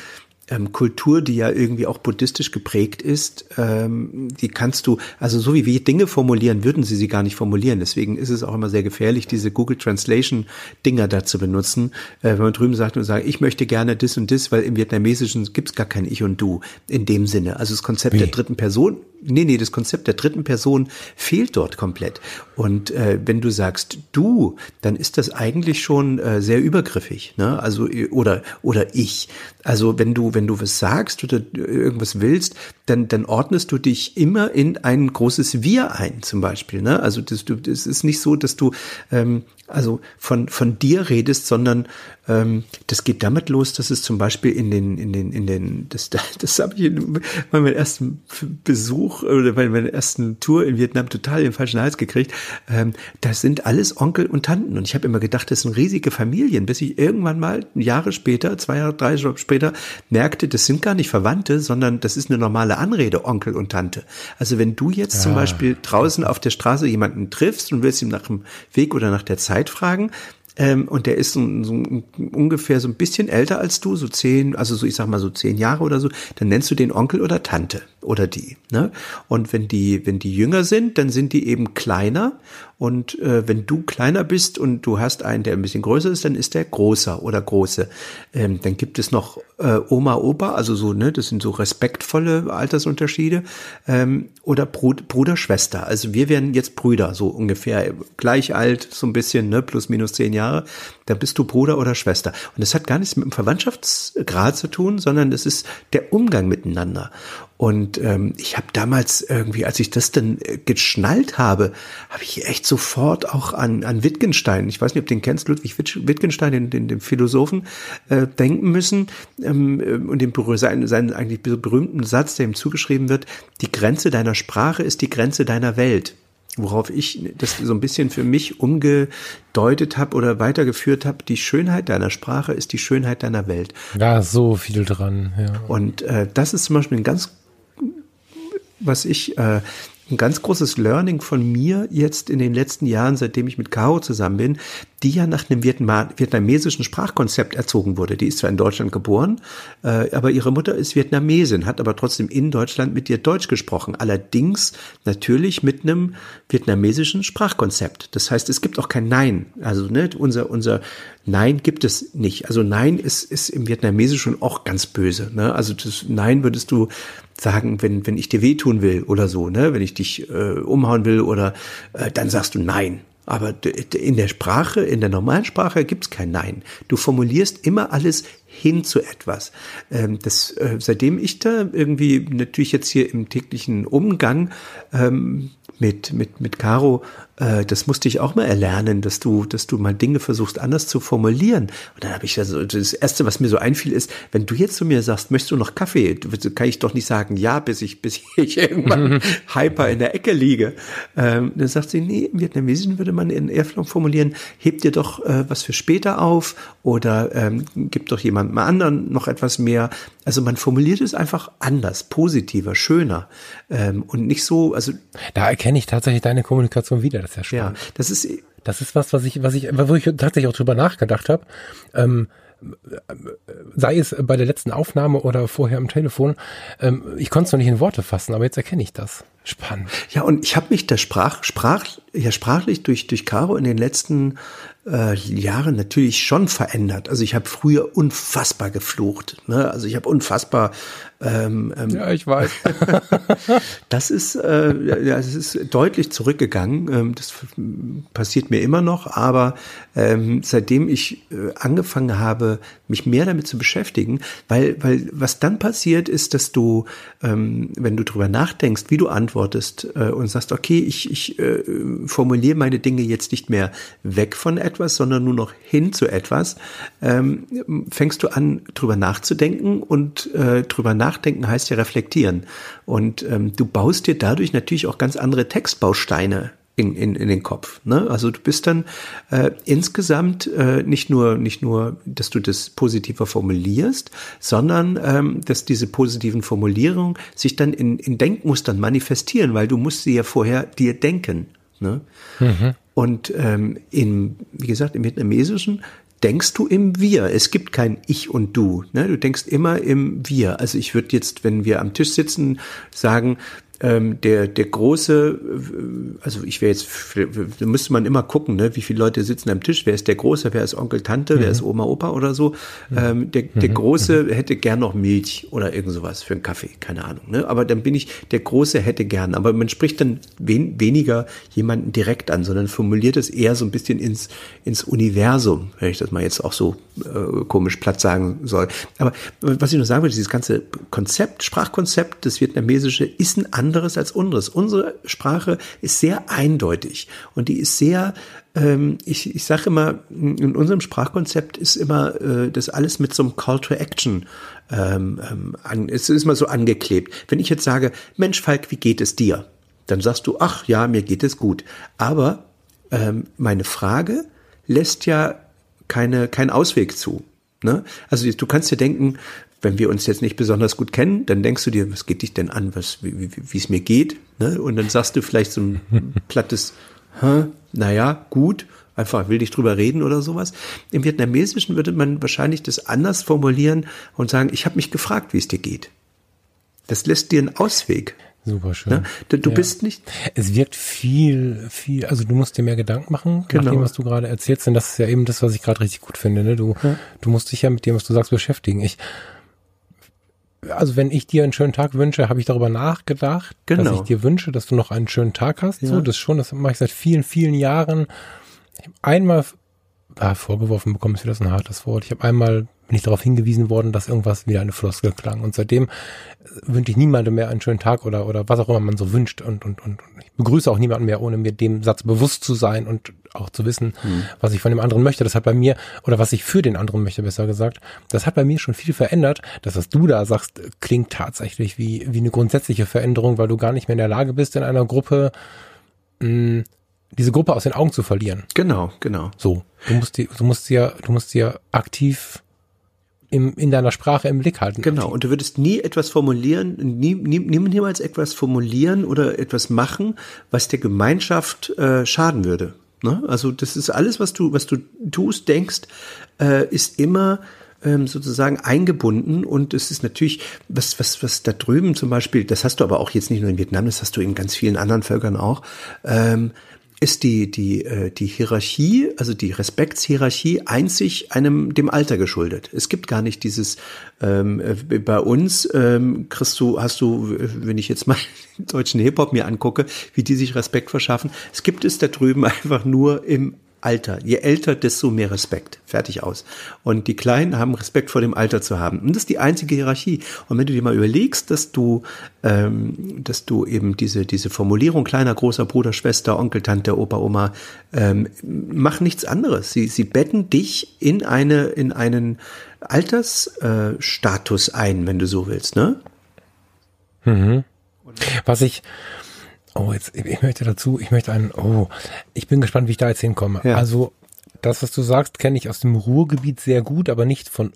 [SPEAKER 3] ähm, Kultur, die ja irgendwie auch buddhistisch geprägt ist, ähm, die kannst du, also so wie wir Dinge formulieren, würden sie sie gar nicht formulieren. Deswegen ist es auch immer sehr gefährlich, diese Google Translation Dinger da zu benutzen. Äh, wenn man drüben sagt und sagt, ich möchte gerne das und das, weil im Vietnamesischen gibt's gar kein Ich und Du in dem Sinne. Also das Konzept wie? der dritten Person Nee, nee, das Konzept der dritten Person fehlt dort komplett. Und äh, wenn du sagst du, dann ist das eigentlich schon äh, sehr übergriffig, ne? Also oder oder ich. Also wenn du wenn du was sagst oder irgendwas willst, dann dann ordnest du dich immer in ein großes Wir ein, zum Beispiel, ne? Also das, du, das ist nicht so, dass du ähm, also von, von dir redest, sondern ähm, das geht damit los, dass es zum Beispiel in den, in den, in den, das, das habe ich bei meinem ersten Besuch oder bei meiner ersten Tour in Vietnam total den falschen Hals gekriegt. Ähm, das sind alles Onkel und Tanten. Und ich habe immer gedacht, das sind riesige Familien, bis ich irgendwann mal Jahre später, zwei Jahre, drei Jahre später, merkte, das sind gar nicht Verwandte, sondern das ist eine normale Anrede, Onkel und Tante. Also wenn du jetzt ja. zum Beispiel draußen auf der Straße jemanden triffst und willst ihm nach dem Weg oder nach der Zeit Zeit fragen. Ähm, und der ist so, so ungefähr so ein bisschen älter als du, so zehn, also so ich sag mal so zehn Jahre oder so, dann nennst du den Onkel oder Tante oder die. Ne? Und wenn die, wenn die jünger sind, dann sind die eben kleiner und äh, wenn du kleiner bist und du hast einen, der ein bisschen größer ist, dann ist der großer oder große. Ähm, dann gibt es noch äh, Oma, Opa, also so, ne, das sind so respektvolle Altersunterschiede. Ähm, oder Brud Bruder, Schwester. Also wir wären jetzt Brüder, so ungefähr gleich alt, so ein bisschen, ne, plus minus zehn Jahre. Da bist du Bruder oder Schwester. Und das hat gar nichts mit dem Verwandtschaftsgrad zu tun, sondern es ist der Umgang miteinander. Und ähm, ich habe damals irgendwie, als ich das dann äh, geschnallt habe, habe ich echt sofort auch an, an Wittgenstein, ich weiß nicht, ob du den kennst, Ludwig Wittgenstein, den, den, den Philosophen, äh, denken müssen ähm, äh, und den seinen, seinen eigentlich berühmten Satz, der ihm zugeschrieben wird, die Grenze deiner Sprache ist die Grenze deiner Welt worauf ich das so ein bisschen für mich umgedeutet habe oder weitergeführt habe, die Schönheit deiner Sprache ist die Schönheit deiner Welt.
[SPEAKER 2] Ja, so viel dran. Ja.
[SPEAKER 3] Und äh, das ist zum Beispiel ein ganz was ich äh, ein ganz großes Learning von mir jetzt in den letzten Jahren, seitdem ich mit Caro zusammen bin, die ja nach einem Vietnam vietnamesischen Sprachkonzept erzogen wurde. Die ist zwar in Deutschland geboren, äh, aber ihre Mutter ist Vietnamesin, hat aber trotzdem in Deutschland mit ihr Deutsch gesprochen. Allerdings natürlich mit einem vietnamesischen Sprachkonzept. Das heißt, es gibt auch kein Nein. Also ne, unser, unser Nein gibt es nicht. Also Nein ist, ist im Vietnamesischen auch ganz böse. Ne? Also das Nein würdest du sagen, wenn, wenn ich dir wehtun will oder so, ne, wenn ich dich äh, umhauen will oder äh, dann sagst du Nein. Aber in der Sprache, in der normalen Sprache gibt's kein Nein. Du formulierst immer alles hin zu etwas. Ähm, das, äh, seitdem ich da irgendwie natürlich jetzt hier im täglichen Umgang ähm, mit, mit, mit Caro, äh, das musste ich auch mal erlernen, dass du, dass du mal Dinge versuchst anders zu formulieren. Und dann habe ich also, das erste, was mir so einfiel, ist, wenn du jetzt zu mir sagst, möchtest du noch Kaffee, kann ich doch nicht sagen, ja, bis ich, bis ich irgendwann hyper in der Ecke liege. Ähm, dann sagt sie, nee, im Vietnamesischen würde man in Airflow formulieren, heb dir doch äh, was für später auf oder ähm, gib doch jemandem anderen noch etwas mehr. Also man formuliert es einfach anders, positiver, schöner ähm, und nicht so, also.
[SPEAKER 2] Da erkenne ich tatsächlich deine Kommunikation wieder, das ist ja spannend. Ja,
[SPEAKER 3] das ist,
[SPEAKER 2] das ist was, was ich, was ich, wo ich tatsächlich auch drüber nachgedacht habe. Ähm, sei es bei der letzten Aufnahme oder vorher am Telefon, ähm, ich konnte es noch nicht in Worte fassen, aber jetzt erkenne ich das. Spannend.
[SPEAKER 3] Ja, und ich habe mich da sprach, sprach, ja, sprachlich durch, durch Caro in den letzten äh, Jahren natürlich schon verändert. Also ich habe früher unfassbar geflucht. Ne? Also ich habe unfassbar.
[SPEAKER 2] Ähm, ähm, ja, ich weiß.
[SPEAKER 3] das ist, äh, ja, es ist deutlich zurückgegangen. Ähm, das passiert mir immer noch, aber ähm, seitdem ich äh, angefangen habe, mich mehr damit zu beschäftigen, weil, weil was dann passiert ist, dass du, ähm, wenn du drüber nachdenkst, wie du antwortest, äh, und sagst, okay, ich, ich äh, formuliere meine Dinge jetzt nicht mehr weg von etwas, sondern nur noch hin zu etwas, fängst du an, drüber nachzudenken und äh, drüber nachdenken heißt ja reflektieren. Und ähm, du baust dir dadurch natürlich auch ganz andere Textbausteine in, in, in den Kopf. Ne? Also du bist dann äh, insgesamt äh, nicht nur nicht nur, dass du das positiver formulierst, sondern ähm, dass diese positiven Formulierungen sich dann in, in Denkmustern manifestieren, weil du musst sie ja vorher dir denken. Ne? Mhm. Und ähm, in, wie gesagt, im Vietnamesischen denkst du im Wir. Es gibt kein Ich und Du. Ne? Du denkst immer im Wir. Also ich würde jetzt, wenn wir am Tisch sitzen, sagen, ähm, der, der große, äh, also ich wäre jetzt, da müsste man immer gucken, ne, wie viele Leute sitzen am Tisch, wer ist der Große, wer ist Onkel, Tante, mhm. wer ist Oma, Opa oder so. Mhm. Ähm, der, der mhm. Große mhm. hätte gern noch Milch oder irgend sowas für einen Kaffee, keine Ahnung. Ne? Aber dann bin ich, der Große hätte gern, aber man spricht dann wen, weniger jemanden direkt an, sondern formuliert es eher so ein bisschen ins, ins Universum, wenn ich das mal jetzt auch so äh, komisch platt sagen soll. Aber was ich noch sagen will, dieses ganze Konzept, Sprachkonzept, das Vietnamesische ist ein anderes als unseres. Unsere Sprache ist sehr eindeutig und die ist sehr, ähm, ich, ich sage immer, in unserem Sprachkonzept ist immer äh, das alles mit so einem Call to Action ähm, ähm, an, es ist mal so angeklebt. Wenn ich jetzt sage, Mensch Falk, wie geht es dir? Dann sagst du, ach ja, mir geht es gut. Aber ähm, meine Frage lässt ja keine, keinen Ausweg zu. Ne? Also du kannst dir denken, wenn wir uns jetzt nicht besonders gut kennen, dann denkst du dir, was geht dich denn an, was, wie, wie es mir geht? Ne? Und dann sagst du vielleicht so ein plattes, Hä? naja, gut, einfach will dich drüber reden oder sowas. Im Vietnamesischen würde man wahrscheinlich das anders formulieren und sagen, ich habe mich gefragt, wie es dir geht. Das lässt dir einen Ausweg.
[SPEAKER 2] Super schön. Ne?
[SPEAKER 3] Du, du ja. bist nicht.
[SPEAKER 2] Es wirkt viel, viel, also du musst dir mehr Gedanken machen, genau. nach dem, was du gerade erzählst. Und das ist ja eben das, was ich gerade richtig gut finde. Ne? Du, ja. du musst dich ja mit dem, was du sagst, beschäftigen. Ich, also wenn ich dir einen schönen Tag wünsche, habe ich darüber nachgedacht, genau. dass ich dir wünsche, dass du noch einen schönen Tag hast. Ja. So, das schon, das mache ich seit vielen, vielen Jahren. Einmal ah, vorgeworfen bekommen ist wieder so ein hartes Wort. Ich habe einmal bin ich darauf hingewiesen worden, dass irgendwas wieder eine Floskel klang. Und seitdem wünsche ich niemandem mehr einen schönen Tag oder, oder was auch immer man so wünscht. Und, und, und ich begrüße auch niemanden mehr, ohne mir dem Satz bewusst zu sein und auch zu wissen, hm. was ich von dem anderen möchte. Das hat bei mir, oder was ich für den anderen möchte, besser gesagt, das hat bei mir schon viel verändert. Das, was du da sagst, klingt tatsächlich wie, wie eine grundsätzliche Veränderung, weil du gar nicht mehr in der Lage bist, in einer Gruppe mh, hm, diese Gruppe aus den Augen zu verlieren.
[SPEAKER 3] Genau, genau.
[SPEAKER 2] So. Du musst die, du musst sie ja, du musst sie ja aktiv im, in deiner Sprache im Blick halten.
[SPEAKER 3] Genau, und du würdest nie etwas formulieren, nie, nie, niemals etwas formulieren oder etwas machen, was der Gemeinschaft äh, schaden würde. Ne? Also das ist alles, was du, was du tust, denkst, äh, ist immer ähm, sozusagen eingebunden und es ist natürlich, was, was, was da drüben zum Beispiel, das hast du aber auch jetzt nicht nur in Vietnam, das hast du in ganz vielen anderen Völkern auch, ähm, ist die, die, äh, die Hierarchie, also die Respektshierarchie einzig einem, dem Alter geschuldet. Es gibt gar nicht dieses, ähm, äh, bei uns ähm, kriegst du, hast du, wenn ich jetzt mal den deutschen Hip-Hop mir angucke, wie die sich Respekt verschaffen, es gibt es da drüben einfach nur im Alter. Je älter, desto mehr Respekt. Fertig aus. Und die Kleinen haben Respekt vor dem Alter zu haben. Und das ist die einzige Hierarchie. Und wenn du dir mal überlegst, dass du, ähm, dass du eben diese, diese Formulierung kleiner, großer Bruder, Schwester, Onkel, Tante, Opa, Oma, ähm, mach nichts anderes. Sie, sie betten dich in eine, in einen Altersstatus äh, ein, wenn du so willst, ne?
[SPEAKER 2] Mhm. Was ich, Oh, jetzt, ich möchte dazu, ich möchte einen, oh, ich bin gespannt, wie ich da jetzt hinkomme. Ja. Also, das, was du sagst, kenne ich aus dem Ruhrgebiet sehr gut, aber nicht von,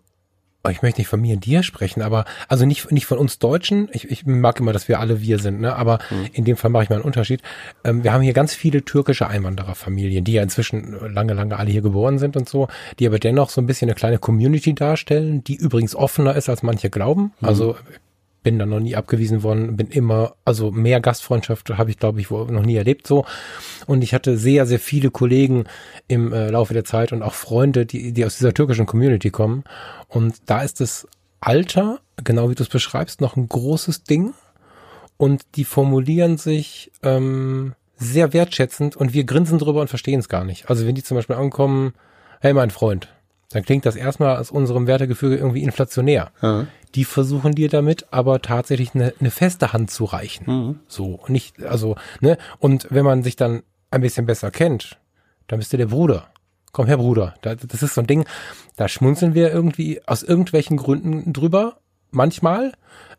[SPEAKER 2] oh, ich möchte nicht von mir und dir sprechen, aber, also nicht, nicht von uns Deutschen. Ich, ich mag immer, dass wir alle wir sind, ne, aber mhm. in dem Fall mache ich mal einen Unterschied. Ähm, wir haben hier ganz viele türkische Einwandererfamilien, die ja inzwischen lange, lange alle hier geboren sind und so, die aber dennoch so ein bisschen eine kleine Community darstellen, die übrigens offener ist, als manche glauben. Mhm. Also, bin da noch nie abgewiesen worden, bin immer, also mehr Gastfreundschaft habe ich, glaube ich, noch nie erlebt so. Und ich hatte sehr, sehr viele Kollegen im äh, Laufe der Zeit und auch Freunde, die, die aus dieser türkischen Community kommen. Und da ist das Alter, genau wie du es beschreibst, noch ein großes Ding. Und die formulieren sich ähm, sehr wertschätzend und wir grinsen drüber und verstehen es gar nicht. Also wenn die zum Beispiel ankommen, hey mein Freund, dann klingt das erstmal aus unserem Wertegefüge irgendwie inflationär. Ja die versuchen dir damit aber tatsächlich eine, eine feste Hand zu reichen. Mhm. So, nicht, also, ne, und wenn man sich dann ein bisschen besser kennt, dann bist du der Bruder. Komm her, Bruder. Das ist so ein Ding, da schmunzeln wir irgendwie aus irgendwelchen Gründen drüber, manchmal.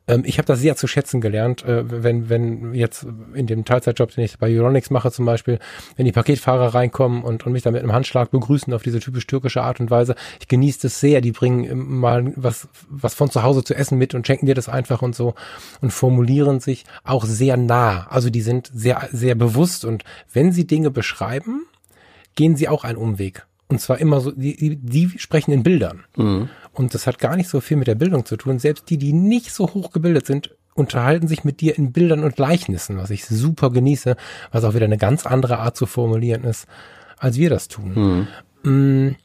[SPEAKER 2] Ähm, ich habe das sehr zu schätzen gelernt, äh, wenn, wenn jetzt in dem Teilzeitjob, den ich bei Euronics mache zum Beispiel, wenn die Paketfahrer reinkommen und, und mich dann mit einem Handschlag begrüßen auf diese typisch türkische Art und Weise. Ich genieße das sehr. Die bringen mal was, was von zu Hause zu essen mit und schenken dir das einfach und so und formulieren sich auch sehr nah. Also die sind sehr, sehr bewusst und wenn sie Dinge beschreiben, gehen sie auch einen Umweg. Und zwar immer so, die, die, die sprechen in Bildern. Mhm. Und das hat gar nicht so viel mit der Bildung zu tun. Selbst die, die nicht so hoch gebildet sind, unterhalten sich mit dir in Bildern und Gleichnissen, was ich super genieße, was auch wieder eine ganz andere Art zu formulieren ist, als wir das tun. Mhm.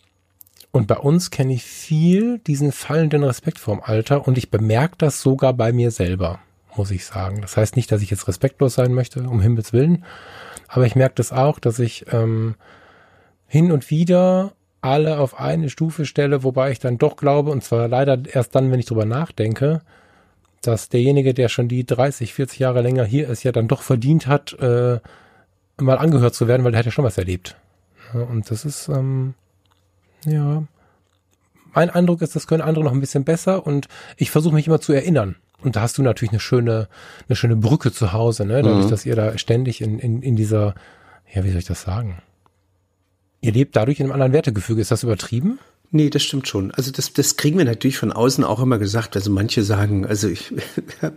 [SPEAKER 2] Und bei uns kenne ich viel diesen fallenden Respekt vorm Alter und ich bemerke das sogar bei mir selber, muss ich sagen. Das heißt nicht, dass ich jetzt respektlos sein möchte, um Himmels Willen, aber ich merke das auch, dass ich ähm, hin und wieder alle auf eine Stufe stelle, wobei ich dann doch glaube, und zwar leider erst dann, wenn ich drüber nachdenke, dass derjenige, der schon die 30, 40 Jahre länger hier ist, ja dann doch verdient hat, äh, mal angehört zu werden, weil der hat ja schon was erlebt. Ja, und das ist, ähm, ja, mein Eindruck ist, das können andere noch ein bisschen besser und ich versuche mich immer zu erinnern. Und da hast du natürlich eine schöne, eine schöne Brücke zu Hause, ne? Dadurch, mhm. dass ihr da ständig in, in, in dieser, ja, wie soll ich das sagen? Ihr lebt dadurch in einem anderen Wertegefüge. Ist das übertrieben?
[SPEAKER 3] Nee, das stimmt schon. Also das, das kriegen wir natürlich von außen auch immer gesagt. Also manche sagen, also ich habe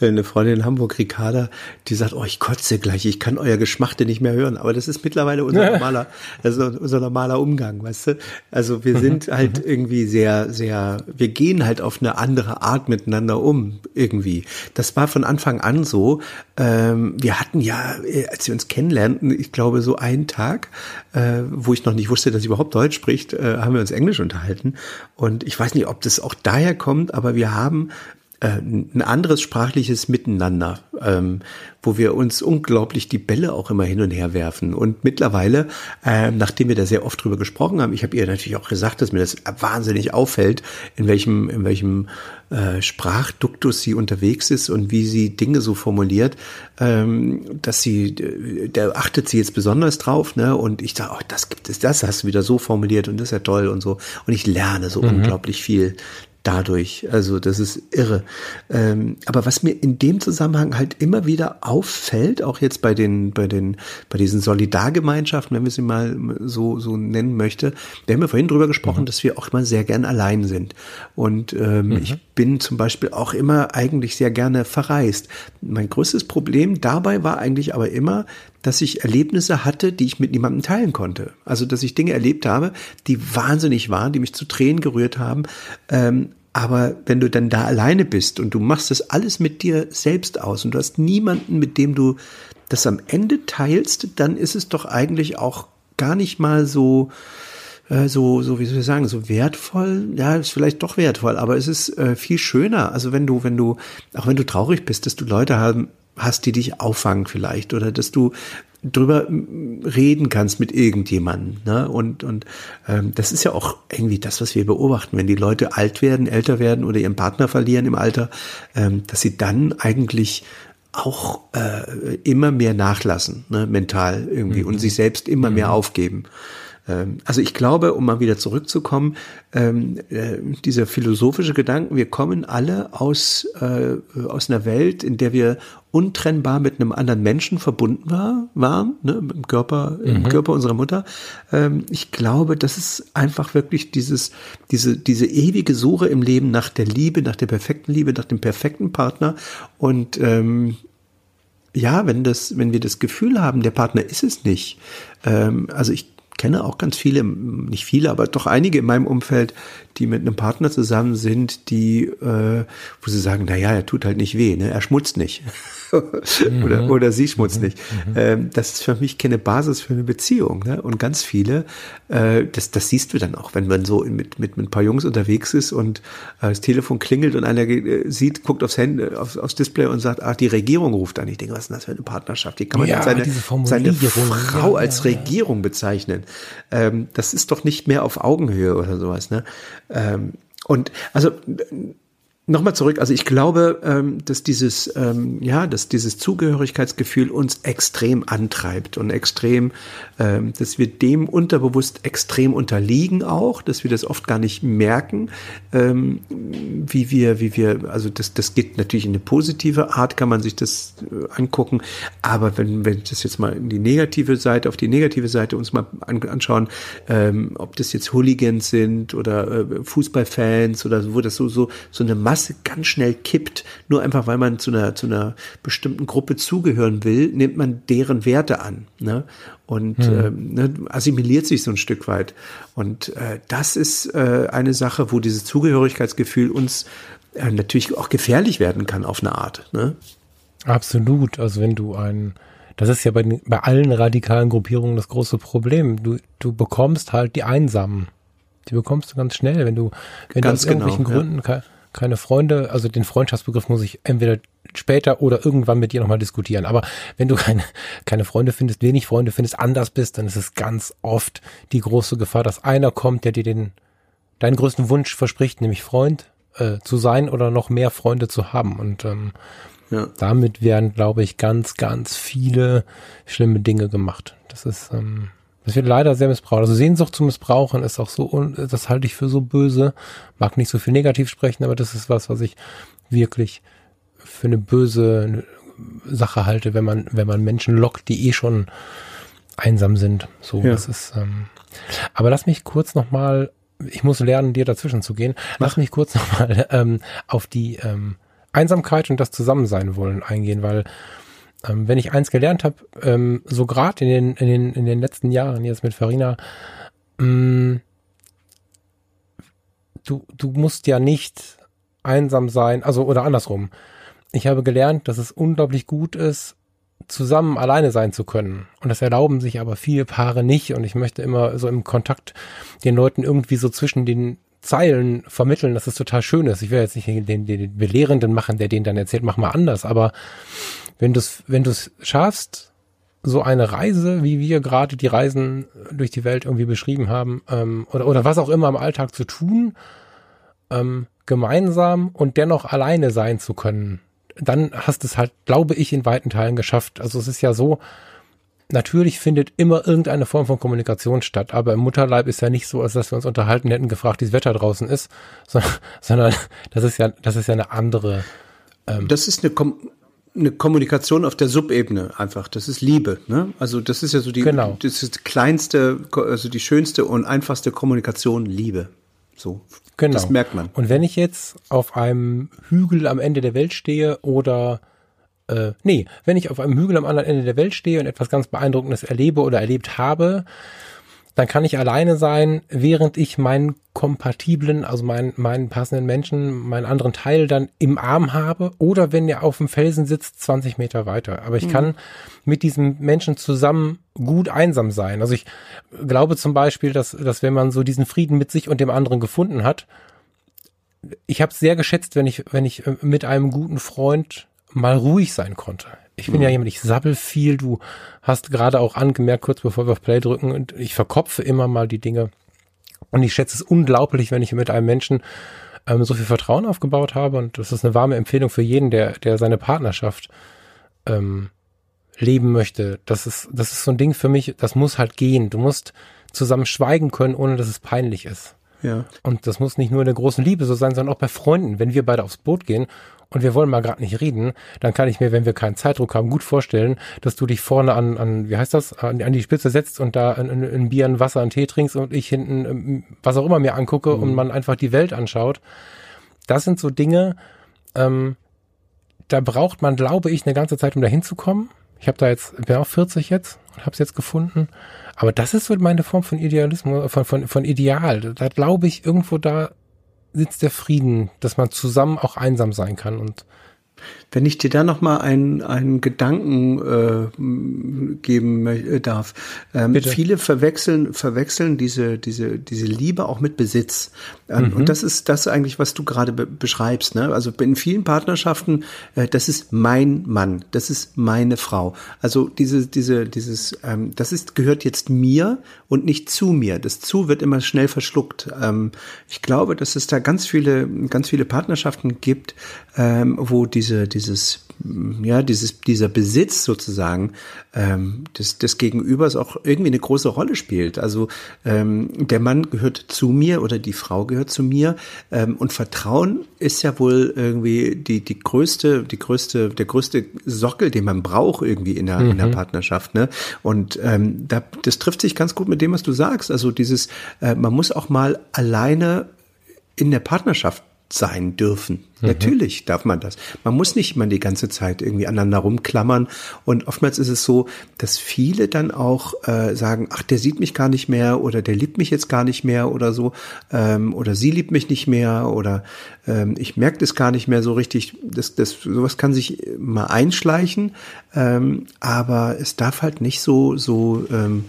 [SPEAKER 3] eine Freundin in Hamburg, Ricarda, die sagt, oh, ich kotze gleich, ich kann euer Geschmachte nicht mehr hören. Aber das ist mittlerweile unser normaler, also unser normaler Umgang, weißt du? Also wir sind halt irgendwie sehr, sehr, wir gehen halt auf eine andere Art miteinander um, irgendwie. Das war von Anfang an so. Ähm, wir hatten ja, als wir uns kennenlernten, ich glaube so einen Tag, äh, wo ich noch nicht wusste, dass sie überhaupt Deutsch spricht, äh, haben wir uns Englisch unterhalten. Und ich weiß nicht, ob das auch daher kommt, aber wir haben äh, ein anderes sprachliches Miteinander, ähm, wo wir uns unglaublich die Bälle auch immer hin und her werfen. Und mittlerweile, äh, nachdem wir da sehr oft drüber gesprochen haben, ich habe ihr natürlich auch gesagt, dass mir das wahnsinnig auffällt, in welchem, in welchem äh, Sprachduktus sie unterwegs ist und wie sie Dinge so formuliert, ähm, dass sie, da achtet sie jetzt besonders drauf, ne? Und ich sage, oh, das gibt es, das hast du wieder so formuliert und das ist ja toll und so. Und ich lerne so mhm. unglaublich viel dadurch. Also das ist irre. Ähm, aber was mir in dem Zusammenhang halt immer wieder auffällt, auch jetzt bei den, bei den, bei diesen Solidargemeinschaften, wenn wir sie mal so, so nennen möchte, wir haben ja vorhin drüber gesprochen, mhm. dass wir auch immer sehr gern allein sind. Und ähm, mhm. ich bin zum Beispiel auch immer eigentlich sehr gerne verreist. Mein größtes Problem dabei war eigentlich aber immer, dass ich Erlebnisse hatte, die ich mit niemandem teilen konnte. Also, dass ich Dinge erlebt habe, die wahnsinnig waren, die mich zu Tränen gerührt haben. Ähm, aber wenn du dann da alleine bist und du machst das alles mit dir selbst aus und du hast niemanden, mit dem du das am Ende teilst, dann ist es doch eigentlich auch gar nicht mal so, äh, so, so, wie soll ich sagen, so wertvoll. Ja, ist vielleicht doch wertvoll, aber es ist äh, viel schöner. Also wenn du, wenn du, auch wenn du traurig bist, dass du Leute haben, hast, die dich auffangen vielleicht oder dass du drüber reden kannst mit irgendjemandem. Ne? Und, und ähm, das ist ja auch irgendwie das, was wir beobachten, wenn die Leute alt werden, älter werden oder ihren Partner verlieren im Alter, ähm, dass sie dann eigentlich auch äh, immer mehr nachlassen, ne, mental irgendwie mhm. und sich selbst immer mhm. mehr aufgeben. Ähm, also ich glaube, um mal wieder zurückzukommen, ähm, äh, dieser philosophische Gedanken, wir kommen alle aus, äh, aus einer Welt, in der wir untrennbar mit einem anderen Menschen verbunden war, waren, ne, im Körper, im mhm. Körper unserer Mutter. Ähm, ich glaube, das ist einfach wirklich dieses, diese, diese ewige Suche im Leben nach der Liebe, nach der perfekten Liebe, nach dem perfekten Partner und ähm, ja, wenn das, wenn wir das Gefühl haben, der Partner ist es nicht. Ähm, also ich kenne auch ganz viele, nicht viele, aber doch einige in meinem Umfeld, die mit einem Partner zusammen sind, die, äh, wo sie sagen, na ja, er tut halt nicht weh, ne? er schmutzt nicht. oder, mhm. oder sie schmutzt mhm. nicht. Mhm. Ähm, das ist für mich keine Basis für eine Beziehung. Ne? Und ganz viele, äh, das, das siehst du dann auch, wenn man so mit, mit, mit ein paar Jungs unterwegs ist und äh, das Telefon klingelt und einer äh, sieht, guckt aufs, Handy, auf, aufs Display und sagt, ach, die Regierung ruft an. Ich denke, was ist denn das für eine Partnerschaft? Wie kann man ja, seine, seine Frau ja, als ja, Regierung bezeichnen? Ähm, das ist doch nicht mehr auf Augenhöhe oder sowas. Ne? Ähm, und also Nochmal zurück, also ich glaube, ähm, dass dieses, ähm, ja, dass dieses Zugehörigkeitsgefühl uns extrem antreibt und extrem, ähm, dass wir dem unterbewusst extrem unterliegen auch, dass wir das oft gar nicht merken, wie wir, wie wir, also das, das geht natürlich in eine positive Art, kann man sich das äh, angucken, aber wenn wenn das jetzt mal in die negative Seite, auf die negative Seite uns mal an, anschauen, ob das jetzt Hooligans sind oder äh, Fußballfans oder so, wo das so, so, so eine ganz schnell kippt, nur einfach weil man zu einer, zu einer bestimmten Gruppe zugehören will, nimmt man deren Werte an. Ne? Und hm. ähm, ne, assimiliert sich so ein Stück weit. Und äh, das ist äh, eine Sache, wo dieses Zugehörigkeitsgefühl uns äh, natürlich auch gefährlich werden kann auf eine Art. Ne?
[SPEAKER 2] Absolut. Also wenn du ein, das ist ja bei, bei allen radikalen Gruppierungen das große Problem. Du, du bekommst halt die Einsamen. Die bekommst du ganz schnell, wenn du, wenn ganz du aus genau, irgendwelchen Gründen ja keine Freunde, also den Freundschaftsbegriff muss ich entweder später oder irgendwann mit dir nochmal diskutieren. Aber wenn du keine, keine Freunde findest, wenig Freunde findest, anders bist, dann ist es ganz oft die große Gefahr, dass einer kommt, der dir den, deinen größten Wunsch verspricht, nämlich Freund äh, zu sein oder noch mehr Freunde zu haben. Und ähm, ja. damit werden, glaube ich, ganz, ganz viele schlimme Dinge gemacht. Das ist, ähm, das wird leider sehr missbraucht. Also Sehnsucht zu missbrauchen ist auch so, und das halte ich für so böse. Mag nicht so viel negativ sprechen, aber das ist was, was ich wirklich für eine böse Sache halte, wenn man, wenn man Menschen lockt, die eh schon einsam sind. So, ja. das ist, ähm, aber lass mich kurz nochmal, ich muss lernen, dir dazwischen zu gehen. Lass mich kurz nochmal ähm, auf die ähm, Einsamkeit und das Zusammensein wollen eingehen, weil ähm, wenn ich eins gelernt habe, ähm, so gerade in den, in, den, in den letzten Jahren jetzt mit Farina, ähm, du, du musst ja nicht einsam sein, also oder andersrum. Ich habe gelernt, dass es unglaublich gut ist, zusammen alleine sein zu können. Und das erlauben sich aber viele Paare nicht. Und ich möchte immer so im Kontakt den Leuten irgendwie so zwischen den Zeilen vermitteln, dass es total schön ist. Ich will jetzt nicht den, den Belehrenden machen, der denen dann erzählt, mach mal anders, aber wenn du es wenn du es schaffst, so eine Reise, wie wir gerade die Reisen durch die Welt irgendwie beschrieben haben, ähm, oder, oder was auch immer im Alltag zu tun, ähm, gemeinsam und dennoch alleine sein zu können, dann hast es halt, glaube ich, in weiten Teilen geschafft. Also es ist ja so, natürlich findet immer irgendeine Form von Kommunikation statt, aber im Mutterleib ist ja nicht so, als dass wir uns unterhalten hätten, gefragt, wie das Wetter draußen ist, sondern, sondern das ist ja, das ist ja eine andere.
[SPEAKER 3] Ähm, das ist eine Kom eine Kommunikation auf der Subebene einfach. Das ist Liebe. Ne? Also das ist ja so die, genau. das ist die kleinste, also die schönste und einfachste Kommunikation Liebe. So.
[SPEAKER 2] Genau. Das merkt man. Und wenn ich jetzt auf einem Hügel am Ende der Welt stehe oder äh, nee, wenn ich auf einem Hügel am anderen Ende der Welt stehe und etwas ganz Beeindruckendes erlebe oder erlebt habe, dann kann ich alleine sein, während ich meinen kompatiblen, also meinen, meinen passenden Menschen, meinen anderen Teil dann im Arm habe oder wenn er auf dem Felsen sitzt, 20 Meter weiter. Aber ich mhm. kann mit diesem Menschen zusammen gut einsam sein. Also ich glaube zum Beispiel, dass, dass wenn man so diesen Frieden mit sich und dem anderen gefunden hat, ich habe es sehr geschätzt, wenn ich, wenn ich äh, mit einem guten Freund mal ruhig sein konnte. Ich bin mhm. ja jemand, ich sabbel viel. Du hast gerade auch angemerkt, kurz bevor wir auf Play drücken, und ich verkopfe immer mal die Dinge. Und ich schätze es unglaublich, wenn ich mit einem Menschen ähm, so viel Vertrauen aufgebaut habe. Und das ist eine warme Empfehlung für jeden, der, der seine Partnerschaft ähm, leben möchte. Das ist, das ist so ein Ding für mich, das muss halt gehen. Du musst zusammen schweigen können, ohne dass es peinlich ist. Ja. Und das muss nicht nur in der großen Liebe so sein, sondern auch bei Freunden. Wenn wir beide aufs Boot gehen und wir wollen mal gerade nicht reden, dann kann ich mir, wenn wir keinen Zeitdruck haben, gut vorstellen, dass du dich vorne an, an wie heißt das, an, an die Spitze setzt und da ein, ein Bier, ein Wasser, einen Tee trinkst und ich hinten ähm, was auch immer mir angucke mhm. und man einfach die Welt anschaut. Das sind so Dinge, ähm, da braucht man, glaube ich, eine ganze Zeit, um da hinzukommen. Ich habe da jetzt, bin auch 40 jetzt und habe es jetzt gefunden. Aber das ist so meine Form von Idealismus, von, von, von Ideal. Da glaube ich, irgendwo da sitzt der Frieden, dass man zusammen auch einsam sein kann und
[SPEAKER 3] Wenn ich dir da noch mal einen, einen Gedanken äh, geben äh, darf. Ähm, viele verwechseln, verwechseln diese, diese, diese Liebe auch mit Besitz. Ähm, mhm. Und das ist das eigentlich, was du gerade be beschreibst. Ne? Also in vielen Partnerschaften, äh, das ist mein Mann, das ist meine Frau. Also diese, diese, dieses, ähm, das ist, gehört jetzt mir und nicht zu mir. Das zu wird immer schnell verschluckt. Ähm, ich glaube, dass es da ganz viele, ganz viele Partnerschaften gibt, ähm, wo diese, dieses, ja, dieses, dieser Besitz sozusagen ähm, des, des Gegenübers auch irgendwie eine große Rolle spielt. Also ähm, der Mann gehört zu mir oder die Frau gehört zu mir ähm, und Vertrauen ist ja wohl irgendwie die die größte, die größte, der größte Sockel, den man braucht irgendwie in der, mhm. in der Partnerschaft. Ne? Und ähm, da, das trifft sich ganz gut mit dem, was du sagst. Also dieses, äh, man muss auch mal alleine in der Partnerschaft sein dürfen. Mhm. Natürlich darf man das. Man muss nicht immer die ganze Zeit irgendwie aneinander rumklammern. Und oftmals ist es so, dass viele dann auch äh, sagen, ach, der sieht mich gar nicht mehr oder der liebt mich jetzt gar nicht mehr oder so. Ähm, oder sie liebt mich nicht mehr oder ähm, ich merke das gar nicht mehr so richtig. Das, das, sowas kann sich mal einschleichen. Ähm, aber es darf halt nicht so, so ähm,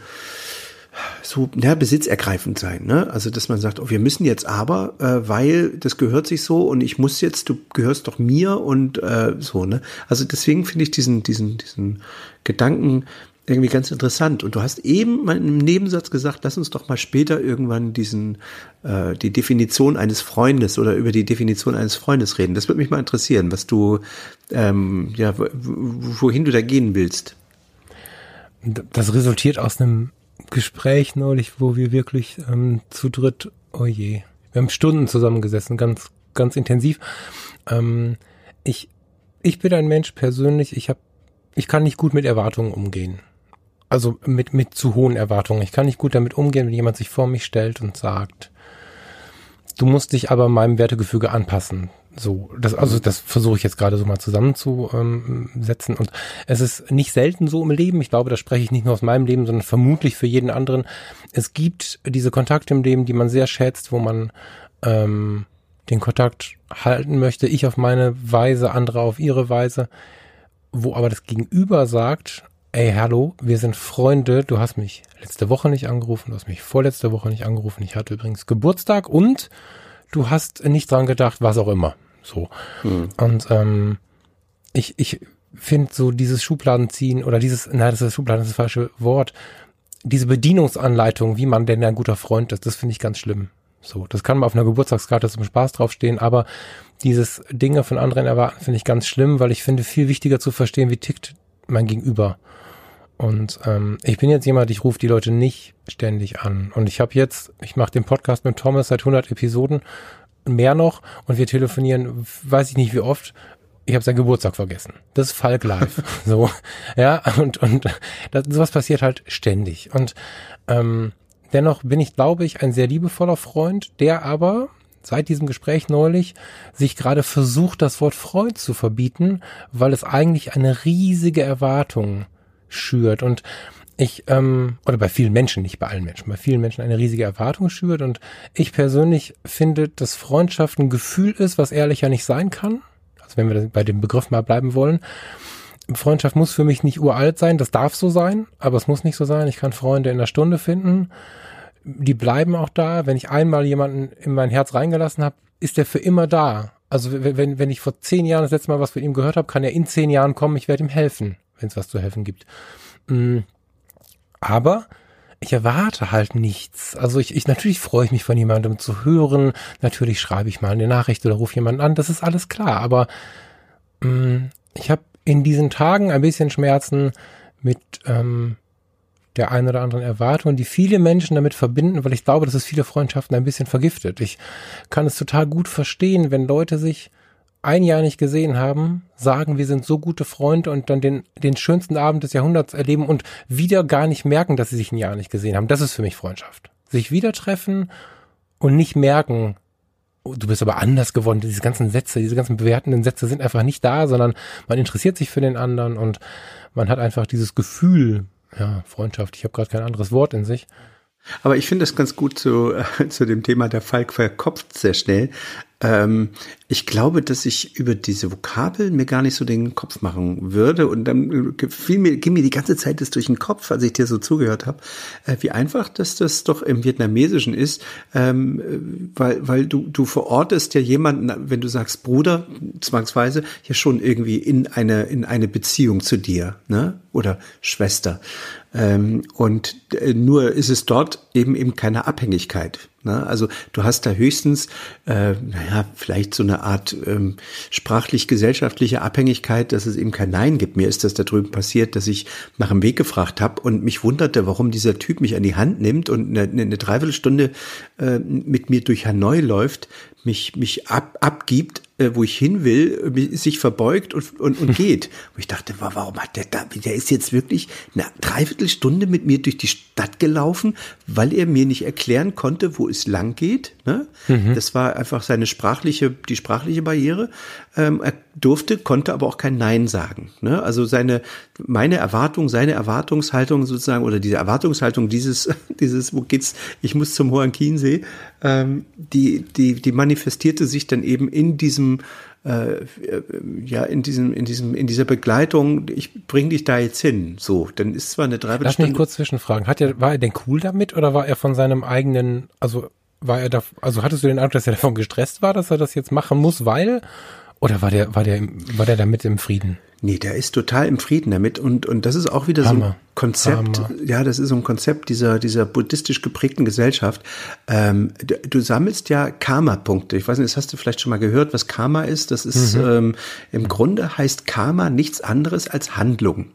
[SPEAKER 3] so ja, besitzergreifend sein. Ne? Also dass man sagt, oh, wir müssen jetzt aber, äh, weil das gehört sich so und ich muss jetzt, du gehörst doch mir und äh, so. Ne? Also deswegen finde ich diesen diesen diesen Gedanken irgendwie ganz interessant. Und du hast eben mal im Nebensatz gesagt, lass uns doch mal später irgendwann diesen äh, die Definition eines Freundes oder über die Definition eines Freundes reden. Das würde mich mal interessieren, was du ähm, ja wohin du da gehen willst.
[SPEAKER 2] Das resultiert aus einem Gespräch neulich, wo wir wirklich ähm, zu dritt, oh je, wir haben Stunden zusammengesessen, ganz, ganz intensiv. Ähm, ich, ich bin ein Mensch persönlich, ich habe, ich kann nicht gut mit Erwartungen umgehen. Also mit, mit zu hohen Erwartungen. Ich kann nicht gut damit umgehen, wenn jemand sich vor mich stellt und sagt, du musst dich aber meinem Wertegefüge anpassen. So, das, also das versuche ich jetzt gerade so mal zusammenzusetzen. Und es ist nicht selten so im Leben. Ich glaube, da spreche ich nicht nur aus meinem Leben, sondern vermutlich für jeden anderen. Es gibt diese Kontakte im Leben, die man sehr schätzt, wo man ähm, den Kontakt halten möchte. Ich auf meine Weise, andere auf ihre Weise. Wo aber das Gegenüber sagt, ey, hallo, wir sind Freunde, du hast mich letzte Woche nicht angerufen, du hast mich vorletzte Woche nicht angerufen. Ich hatte übrigens Geburtstag und du hast nicht dran gedacht, was auch immer. So. Mhm. Und ähm, ich, ich finde so dieses Schubladenziehen oder dieses, nein, das ist Schubladen, das ist das falsche Wort. Diese Bedienungsanleitung, wie man denn ein guter Freund ist, das finde ich ganz schlimm. So, das kann man auf einer Geburtstagskarte zum Spaß draufstehen, aber dieses Dinge von anderen erwarten finde ich ganz schlimm, weil ich finde viel wichtiger zu verstehen, wie tickt mein Gegenüber. Und ähm, ich bin jetzt jemand, ich rufe die Leute nicht ständig an. Und ich habe jetzt, ich mache den Podcast mit Thomas seit 100 Episoden mehr noch und wir telefonieren, weiß ich nicht wie oft. Ich habe seinen Geburtstag vergessen. Das ist Falk live. so, ja, und und das, sowas passiert halt ständig. Und ähm, dennoch bin ich, glaube ich, ein sehr liebevoller Freund, der aber seit diesem Gespräch neulich sich gerade versucht, das Wort Freund zu verbieten, weil es eigentlich eine riesige Erwartung schürt. Und ich, ähm, oder bei vielen Menschen, nicht bei allen Menschen, bei vielen Menschen eine riesige Erwartung schürt. Und ich persönlich finde, dass Freundschaft ein Gefühl ist, was ehrlicher nicht sein kann. Also wenn wir bei dem Begriff mal bleiben wollen. Freundschaft muss für mich nicht uralt sein, das darf so sein, aber es muss nicht so sein. Ich kann Freunde in einer Stunde finden. Die bleiben auch da. Wenn ich einmal jemanden in mein Herz reingelassen habe, ist der für immer da. Also wenn, wenn ich vor zehn Jahren das letzte Mal was von ihm gehört habe, kann er in zehn Jahren kommen, ich werde ihm helfen, wenn es was zu helfen gibt. Mm. Aber ich erwarte halt nichts. Also ich, ich natürlich freue ich mich von jemandem zu hören. Natürlich schreibe ich mal eine Nachricht oder rufe jemanden an. Das ist alles klar. Aber mh, mm, ich habe in diesen Tagen ein bisschen Schmerzen mit ähm, der einen oder anderen Erwartung, die viele Menschen damit verbinden, weil ich glaube, dass es viele Freundschaften ein bisschen vergiftet. Ich kann es total gut verstehen, wenn Leute sich ein Jahr nicht gesehen haben, sagen, wir sind so gute Freunde und dann den, den schönsten Abend des Jahrhunderts erleben und wieder gar nicht merken, dass sie sich ein Jahr nicht gesehen haben. Das ist für mich Freundschaft. Sich wieder treffen und nicht merken, oh, du bist aber anders geworden. Diese ganzen Sätze, diese ganzen bewertenden Sätze sind einfach nicht da, sondern man interessiert sich für den anderen und man hat einfach dieses Gefühl, ja, Freundschaft, ich habe gerade kein anderes Wort in sich.
[SPEAKER 3] Aber ich finde es ganz gut zu, äh, zu dem Thema, der Falk verkopft sehr schnell. Ähm, ich glaube, dass ich über diese Vokabeln mir gar nicht so den Kopf machen würde. Und dann fiel mir, ging mir die ganze Zeit das durch den Kopf, als ich dir so zugehört habe, äh, wie einfach dass das doch im Vietnamesischen ist, ähm, weil, weil du, du verortest ja jemanden, wenn du sagst Bruder, zwangsweise, ja schon irgendwie in eine, in eine Beziehung zu dir, ne? Oder Schwester. Ähm, und äh, nur ist es dort eben eben keine Abhängigkeit. Ne? Also du hast da höchstens, äh, naja, vielleicht so eine Art ähm, sprachlich-gesellschaftliche Abhängigkeit, dass es eben kein Nein gibt. Mir ist das da drüben passiert, dass ich nach dem Weg gefragt habe und mich wunderte, warum dieser Typ mich an die Hand nimmt und eine, eine Dreiviertelstunde äh, mit mir durch Hanoi läuft, mich, mich ab, abgibt, äh, wo ich hin will, sich verbeugt und, und, und geht. Und ich dachte, warum hat der da, der ist jetzt wirklich eine Dreiviertelstunde mit mir durch die Stadt gelaufen, weil er mir nicht erklären konnte, wo es lang geht. Ne? Mhm. Das war einfach seine sprachliche, die sprachliche Barriere. Ähm, er durfte, konnte aber auch kein Nein sagen. Ne? Also seine, meine Erwartung, seine Erwartungshaltung sozusagen oder diese Erwartungshaltung dieses, dieses, wo geht's? Ich muss zum Hohen Chiemsee, ähm, die, die, die manifestierte sich dann eben in diesem äh, ja in diesem in diesem in dieser Begleitung ich bring dich da jetzt hin. So dann ist zwar eine Dreiviertelstunde
[SPEAKER 2] Lass mich kurz zwischenfragen. Hat er war er denn cool damit oder war er von seinem eigenen also war er da also hattest du den Eindruck dass er davon gestresst war dass er das jetzt machen muss weil oder war der war der war der damit im Frieden
[SPEAKER 3] Nee, der ist total im Frieden damit und, und das ist auch wieder Hammer. so ein Konzept, Hammer. ja, das ist so ein Konzept dieser, dieser buddhistisch geprägten Gesellschaft. Ähm, du, du, sammelst ja Karma-Punkte. Ich weiß nicht, das hast du vielleicht schon mal gehört, was Karma ist. Das ist, mhm. ähm, im Grunde heißt Karma nichts anderes als Handlung.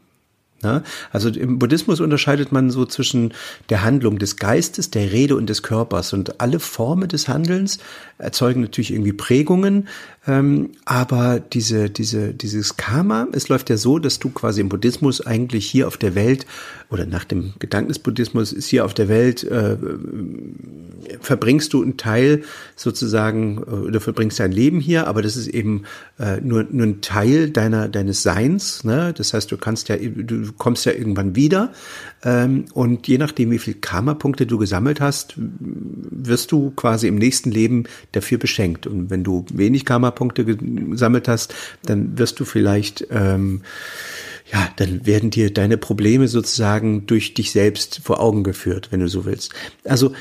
[SPEAKER 3] Ne? Also im Buddhismus unterscheidet man so zwischen der Handlung des Geistes, der Rede und des Körpers. Und alle Formen des Handelns erzeugen natürlich irgendwie Prägungen, ähm, aber diese, diese, dieses Karma, es läuft ja so, dass du quasi im Buddhismus eigentlich hier auf der Welt oder nach dem Gedanken des Buddhismus ist hier auf der Welt, äh, verbringst du einen Teil sozusagen äh, oder verbringst dein Leben hier, aber das ist eben äh, nur, nur ein Teil deiner, deines Seins. Ne? Das heißt, du kannst ja, du kommst ja irgendwann wieder und je nachdem, wie viel Karma-Punkte du gesammelt hast, wirst du quasi im nächsten Leben dafür beschenkt. Und wenn du wenig Karma-Punkte gesammelt hast, dann wirst du vielleicht, ähm, ja, dann werden dir deine Probleme sozusagen durch dich selbst vor Augen geführt, wenn du so willst. Also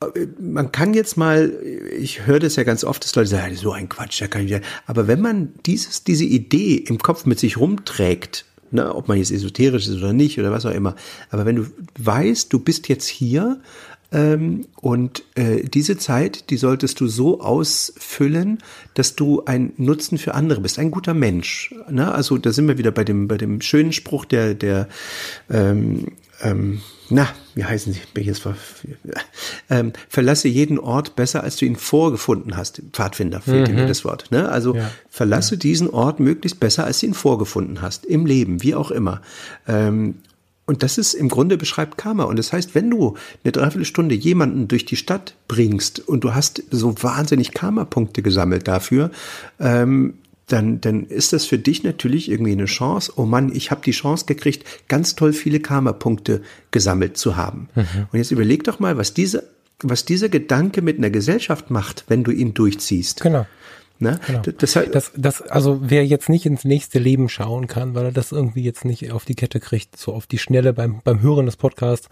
[SPEAKER 3] äh, man kann jetzt mal, ich höre das ja ganz oft, dass Leute sagen, so ein Quatsch, da kann ich ja. Aber wenn man dieses, diese Idee im Kopf mit sich rumträgt, ne, ob man jetzt esoterisch ist oder nicht oder was auch immer, aber wenn du weißt, du bist jetzt hier ähm, und äh, diese Zeit, die solltest du so ausfüllen, dass du ein Nutzen für andere bist, ein guter Mensch. Ne? Also da sind wir wieder bei dem bei dem schönen Spruch der der ähm, ähm, na, wie heißen sie? Bin jetzt ver ähm, verlasse jeden Ort besser, als du ihn vorgefunden hast. Pfadfinder fehlt mhm. mir das Wort. Ne? Also ja. verlasse ja. diesen Ort möglichst besser, als du ihn vorgefunden hast. Im Leben, wie auch immer. Ähm, und das ist im Grunde beschreibt Karma. Und das heißt, wenn du eine Dreiviertelstunde jemanden durch die Stadt bringst und du hast so wahnsinnig Karma-Punkte gesammelt dafür, ähm, dann, dann ist das für dich natürlich irgendwie eine Chance. Oh Mann, ich habe die Chance gekriegt, ganz toll viele Karma-Punkte gesammelt zu haben. Mhm. Und jetzt überleg doch mal, was diese, was dieser Gedanke mit einer Gesellschaft macht, wenn du ihn durchziehst.
[SPEAKER 2] Genau. Ne? Genau. Das, das, das, also wer jetzt nicht ins nächste Leben schauen kann, weil er das irgendwie jetzt nicht auf die Kette kriegt, so auf die Schnelle beim, beim Hören des Podcasts.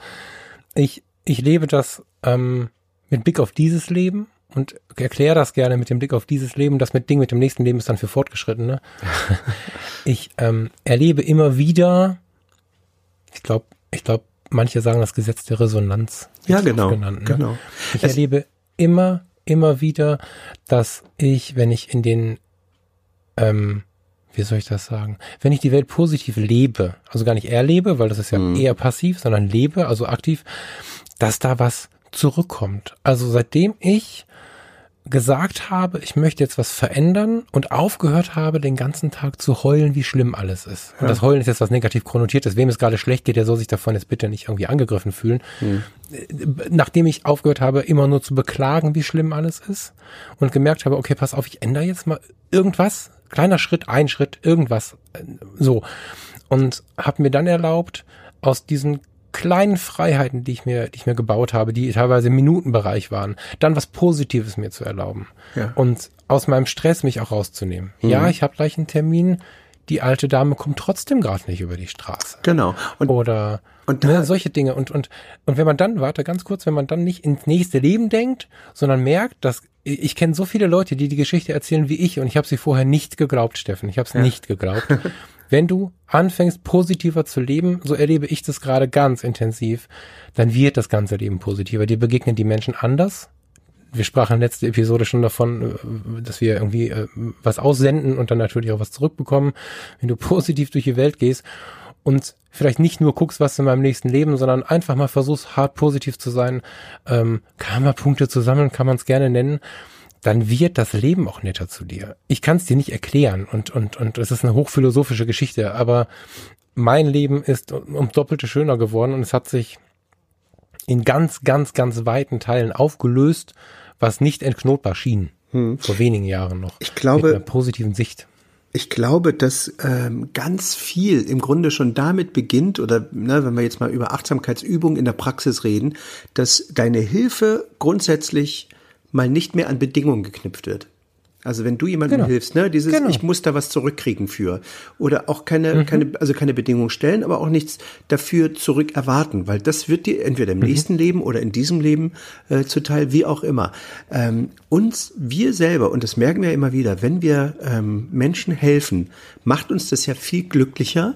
[SPEAKER 2] Ich, ich lebe das ähm, mit Blick auf dieses Leben und erkläre das gerne mit dem Blick auf dieses Leben. Das mit Ding mit dem nächsten Leben ist dann für Fortgeschrittene. ich ähm, erlebe immer wieder, ich glaube, ich glaube, manche sagen das Gesetz der Resonanz.
[SPEAKER 3] Ja, genau. Genannt, ne? genau.
[SPEAKER 2] Ich es erlebe immer, immer wieder, dass ich, wenn ich in den, ähm, wie soll ich das sagen, wenn ich die Welt positiv lebe, also gar nicht erlebe, weil das ist ja mhm. eher passiv, sondern lebe, also aktiv, dass da was zurückkommt. Also seitdem ich gesagt habe, ich möchte jetzt was verändern und aufgehört habe, den ganzen Tag zu heulen, wie schlimm alles ist. Und das Heulen ist jetzt was negativ konnotiertes. Wem es gerade schlecht geht, der soll sich davon jetzt bitte nicht irgendwie angegriffen fühlen. Mhm. Nachdem ich aufgehört habe, immer nur zu beklagen, wie schlimm alles ist und gemerkt habe, okay, pass auf, ich ändere jetzt mal irgendwas, kleiner Schritt, ein Schritt, irgendwas, so. Und habe mir dann erlaubt, aus diesen kleinen Freiheiten, die ich mir, die ich mir gebaut habe, die teilweise im Minutenbereich waren, dann was Positives mir zu erlauben.
[SPEAKER 3] Ja.
[SPEAKER 2] Und aus meinem Stress mich auch rauszunehmen.
[SPEAKER 3] Mhm.
[SPEAKER 2] Ja, ich habe gleich einen Termin, die alte Dame kommt trotzdem gerade nicht über die Straße.
[SPEAKER 3] Genau. Und,
[SPEAKER 2] Oder
[SPEAKER 3] und
[SPEAKER 2] ne, solche Dinge. Und, und, und wenn man dann, warte ganz kurz, wenn man dann nicht ins nächste Leben denkt, sondern merkt, dass ich kenne so viele Leute, die die Geschichte erzählen wie ich und ich habe sie vorher nicht geglaubt, Steffen. Ich habe es
[SPEAKER 3] Ja.
[SPEAKER 2] nicht geglaubt. Wenn du anfängst, positiver zu leben, so erlebe ich das gerade ganz intensiv, dann wird das ganze Leben positiver. Dir begegnen die Menschen anders. Wir sprachen letzte Episode schon davon, äh, dass wir irgendwie äh, was aussenden und dann natürlich auch was zurückbekommen. Wenn du positiv durch die Welt gehst und vielleicht nicht nur guckst, was in meinem nächsten Leben, sondern einfach mal versuchst, hart positiv zu sein, ähm, Karma-Punkte zu sammeln, kann man es gerne nennen, dann wird das Leben auch netter zu dir. Ich kann es dir nicht erklären und, und, und es ist eine hochphilosophische Geschichte, aber mein Leben ist um doppelte schöner geworden und es hat sich in ganz, ganz, ganz weiten Teilen aufgelöst, was nicht entknotbar schien. Vor wenigen Jahren noch.
[SPEAKER 3] Ich glaube-
[SPEAKER 2] Mit einer positiven Sicht.
[SPEAKER 3] Ich glaube, dass ähm, ganz viel im Grunde schon damit beginnt, oder ne, wenn wir jetzt mal über Achtsamkeitsübungen in der Praxis reden, dass deine Hilfe grundsätzlich mal nicht mehr an Bedingungen geknüpft wird. Also wenn du jemandem
[SPEAKER 2] Genau.
[SPEAKER 3] hilfst, ne, dieses
[SPEAKER 2] Genau.
[SPEAKER 3] ich muss da was zurückkriegen für oder auch keine keine also keine Bedingungen stellen, aber auch nichts dafür zurück erwarten, weil das wird dir entweder im nächsten Leben oder in diesem Leben äh, zuteil, wie auch immer. Ähm, uns wir selber und das merken wir immer wieder, wenn wir ähm, Menschen helfen, macht uns das ja viel glücklicher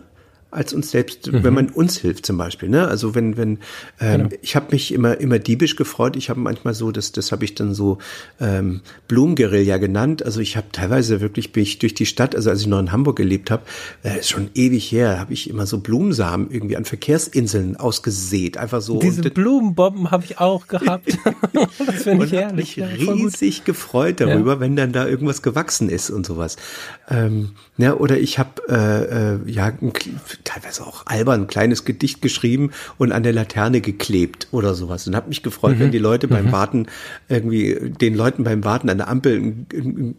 [SPEAKER 3] als uns selbst, wenn man uns hilft zum Beispiel. Ne? Also wenn, wenn ähm, ich habe mich immer immer diebisch gefreut. Ich habe manchmal so, das das habe ich dann so ähm, Blumenguerilla genannt. Also ich habe teilweise wirklich bin ich durch die Stadt, also als ich noch in Hamburg gelebt habe, äh, ist schon ewig her, habe ich immer so Blumensamen irgendwie an Verkehrsinseln ausgesät, einfach so.
[SPEAKER 2] Diese
[SPEAKER 3] Und-
[SPEAKER 2] Blumenbomben habe ich auch gehabt. das finde ich herrlich.
[SPEAKER 3] mich
[SPEAKER 2] Ja,
[SPEAKER 3] riesig gefreut darüber, wenn dann da irgendwas gewachsen ist und sowas. Ähm, ja, oder ich habe äh, äh, ja ein, teilweise auch albern ein kleines Gedicht geschrieben und an der Laterne geklebt oder sowas und habe mich gefreut,
[SPEAKER 2] Mhm.
[SPEAKER 3] wenn die Leute beim Warten irgendwie den Leuten beim Warten an der Ampel einen, einen,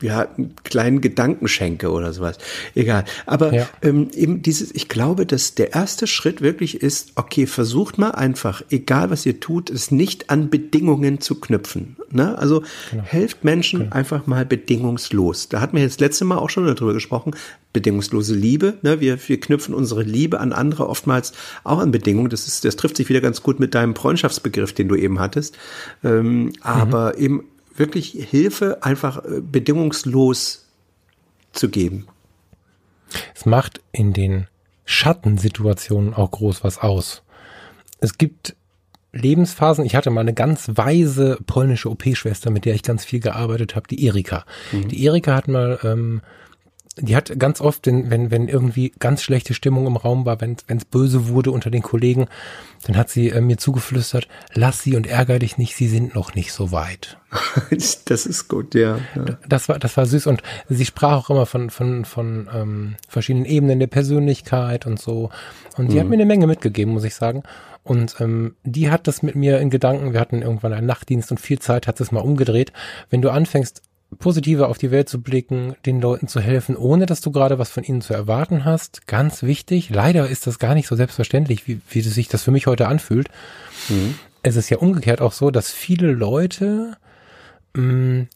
[SPEAKER 3] ja, einen kleinen Gedanken schenke oder sowas. Egal. Aber
[SPEAKER 2] Ja.
[SPEAKER 3] ähm, eben dieses, ich glaube, dass der erste Schritt wirklich ist, okay, versucht mal einfach, egal was ihr tut, es nicht an Bedingungen zu knüpfen. Ne? Also helft Menschen einfach mal bedingungslos. Da hatten wir jetzt letzte Mal auch schon darüber gesprochen, bedingungslose Liebe. Ne? Wir, wir knüpfen unsere Liebe an andere oftmals auch an Bedingungen. Das ist, das trifft sich wieder ganz gut mit deinem Freundschaftsbegriff, den du eben hattest. Ähm, aber eben wirklich Hilfe einfach äh, bedingungslos zu geben.
[SPEAKER 2] Es macht in den Schattensituationen auch groß was aus. Es gibt Lebensphasen. Ich hatte mal eine ganz weise polnische OP-Schwester, mit der ich ganz viel gearbeitet habe, die Erika. Die Erika hat mal, ähm, die hat ganz oft, wenn, wenn, wenn irgendwie ganz schlechte Stimmung im Raum war, wenn es böse wurde unter den Kollegen, dann hat sie äh, mir zugeflüstert, lass sie und ärger dich nicht, sie sind noch nicht so weit.
[SPEAKER 3] Das ist gut, ja. ja.
[SPEAKER 2] Das war, das war süß und sie sprach auch immer von, von, von ähm, verschiedenen Ebenen der Persönlichkeit und so. Und die hat mir eine Menge mitgegeben, muss ich sagen. Und ähm, die hat das mit mir in Gedanken, wir hatten irgendwann einen Nachtdienst und viel Zeit, hat es mal umgedreht. Wenn du anfängst, positiver auf die Welt zu blicken, den Leuten zu helfen, ohne dass du gerade was von ihnen zu erwarten hast, ganz wichtig. Leider ist das gar nicht so selbstverständlich, wie, wie sich das für mich heute anfühlt. Es ist ja umgekehrt auch so, dass viele Leute mh,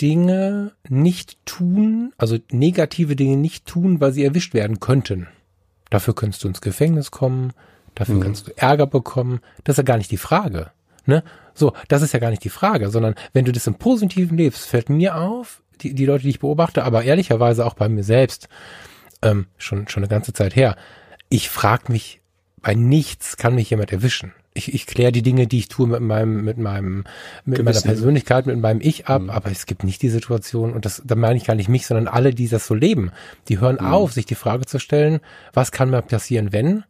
[SPEAKER 2] Dinge nicht tun, also negative Dinge nicht tun, weil sie erwischt werden könnten. Dafür könntest du ins Gefängnis kommen, dafür kannst du Ärger bekommen. Das ist ja gar nicht die Frage. Ne? So, das ist ja gar nicht die Frage, sondern wenn du das im Positiven lebst, fällt mir auf, die, die Leute, die ich beobachte, aber ehrlicherweise auch bei mir selbst, ähm, schon, schon eine ganze Zeit her, ich frage mich, bei nichts kann mich jemand erwischen. Ich, ich kläre die Dinge, die ich tue, mit meinem, mit meinem, mit meiner
[SPEAKER 3] Gewissen.
[SPEAKER 2] Persönlichkeit, mit meinem Ich ab, aber es gibt nicht die Situation, und das, da meine ich gar nicht mich, sondern alle, die das so leben, die hören auf, sich die Frage zu stellen, was kann mir passieren, wenn?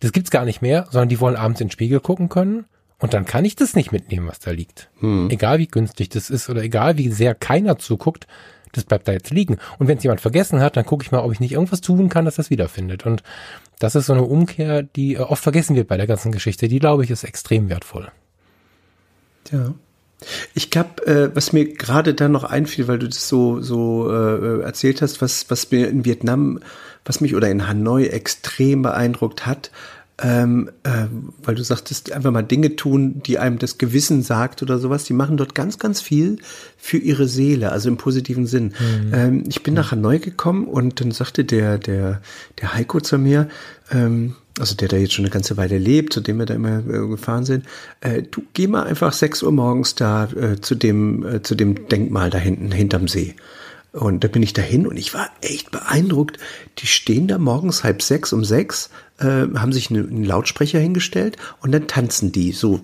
[SPEAKER 2] Das gibt's gar nicht mehr, sondern die wollen abends in den Spiegel gucken können. Und dann kann ich das nicht mitnehmen, was da liegt. Egal wie günstig das ist oder egal wie sehr keiner zuguckt, das bleibt da jetzt liegen. Und wenn es jemand vergessen hat, dann gucke ich mal, ob ich nicht irgendwas tun kann, dass das wiederfindet. Und das ist so eine Umkehr, die äh, oft vergessen wird bei der ganzen Geschichte. Die, glaube ich, ist extrem wertvoll.
[SPEAKER 3] Ja. Ich glaube, äh, was mir gerade da noch einfiel, weil du das so so äh, erzählt hast, was was mir in Vietnam, was mich oder in Hanoi extrem beeindruckt hat, ähm, äh, weil du sagtest, einfach mal Dinge tun, die einem das Gewissen sagt oder sowas. Die machen dort ganz, ganz viel für ihre Seele, also im positiven Sinn. Mhm. Ähm, ich bin nachher neu gekommen und dann sagte der, der, der Heiko zu mir, ähm, also der da jetzt schon eine ganze Weile lebt, zu dem wir da immer äh, gefahren sind, äh, du geh mal einfach 6 Uhr morgens da äh, zu dem, äh, zu dem Denkmal da hinten, hinterm See. Und da bin ich dahin und ich war echt beeindruckt. Die stehen da morgens halb sechs um sechs, äh, haben sich einen Lautsprecher hingestellt und dann tanzen die so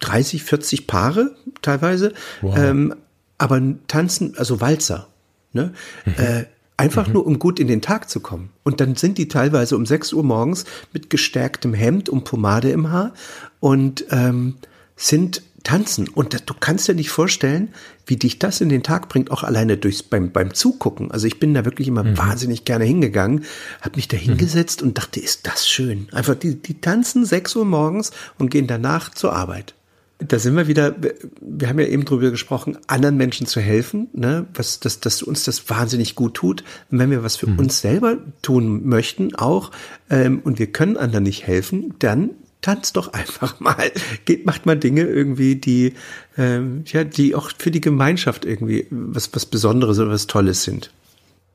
[SPEAKER 3] 30, 40 Paare teilweise, wow. ähm, aber tanzen, also Walzer. Ne? Mhm. Äh, einfach mhm. nur, um gut in den Tag zu kommen. Und dann sind die teilweise um sechs Uhr morgens mit gestärktem Hemd und Pomade im Haar und ähm, sind tanzen. Und das, du kannst dir nicht vorstellen, wie dich das in den Tag bringt, auch alleine durchs beim, beim Zugucken. Also ich bin da wirklich immer mhm. wahnsinnig gerne hingegangen, habe mich da mhm. hingesetzt mhm. und dachte, ist das schön. Einfach, die, die tanzen sechs Uhr morgens und gehen danach zur Arbeit. Da sind wir wieder, wir haben ja eben drüber gesprochen, anderen Menschen zu helfen, ne, was, dass, dass uns das wahnsinnig gut tut. Und wenn wir was für mhm. uns selber tun möchten, auch, ähm, und wir können anderen nicht helfen, dann tanzt doch einfach mal. Geht, macht mal Dinge irgendwie, die, ähm, ja, die auch für die Gemeinschaft irgendwie was, was Besonderes oder was Tolles sind.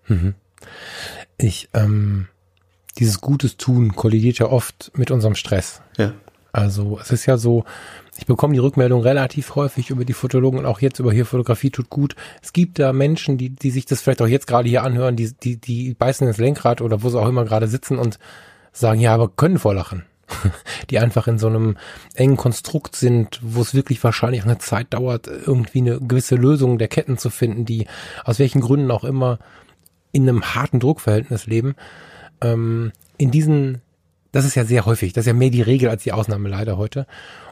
[SPEAKER 3] Mhm.
[SPEAKER 2] Ich, ähm, dieses Gutes tun kollidiert ja oft mit unserem Stress. Ja. Also es ist ja so, ich bekomme die Rückmeldung relativ häufig über die Fotologen und auch jetzt über hier Fotografie tut gut. Es gibt da Menschen, die, die sich das vielleicht auch jetzt gerade hier anhören, die, die, die beißen ins Lenkrad oder wo sie auch immer gerade sitzen und sagen, ja, aber können vorlachen. die einfach in so einem engen Konstrukt sind, wo es wirklich wahrscheinlich eine Zeit dauert, irgendwie eine gewisse Lösung der Ketten zu finden, die aus welchen Gründen auch immer in einem harten Druckverhältnis leben. Ähm, in diesen, das ist ja sehr häufig, das ist ja mehr die Regel als die Ausnahme leider heute.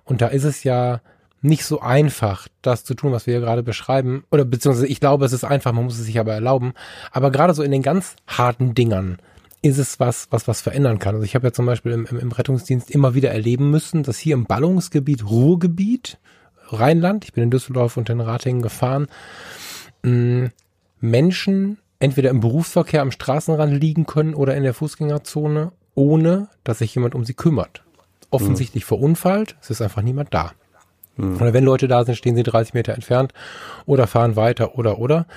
[SPEAKER 2] Und da ist es ja nicht so einfach, das zu tun, was wir hier gerade beschreiben. Oder beziehungsweise ich glaube, es ist einfach, man muss es sich aber erlauben. Aber gerade so in den ganz harten Dingern, ist es was, was was verändern kann. Also ich habe ja zum Beispiel im, im Rettungsdienst immer wieder erleben müssen, dass hier im Ballungsgebiet, Ruhrgebiet, Rheinland, ich bin in Düsseldorf und in Ratingen gefahren, mh, Menschen entweder im Berufsverkehr am Straßenrand liegen können oder in der Fußgängerzone, ohne dass sich jemand um sie kümmert. Offensichtlich mhm. verunfallt, es ist einfach niemand da. Mhm. Oder wenn Leute da sind, stehen sie 30 Meter entfernt oder fahren weiter oder oder.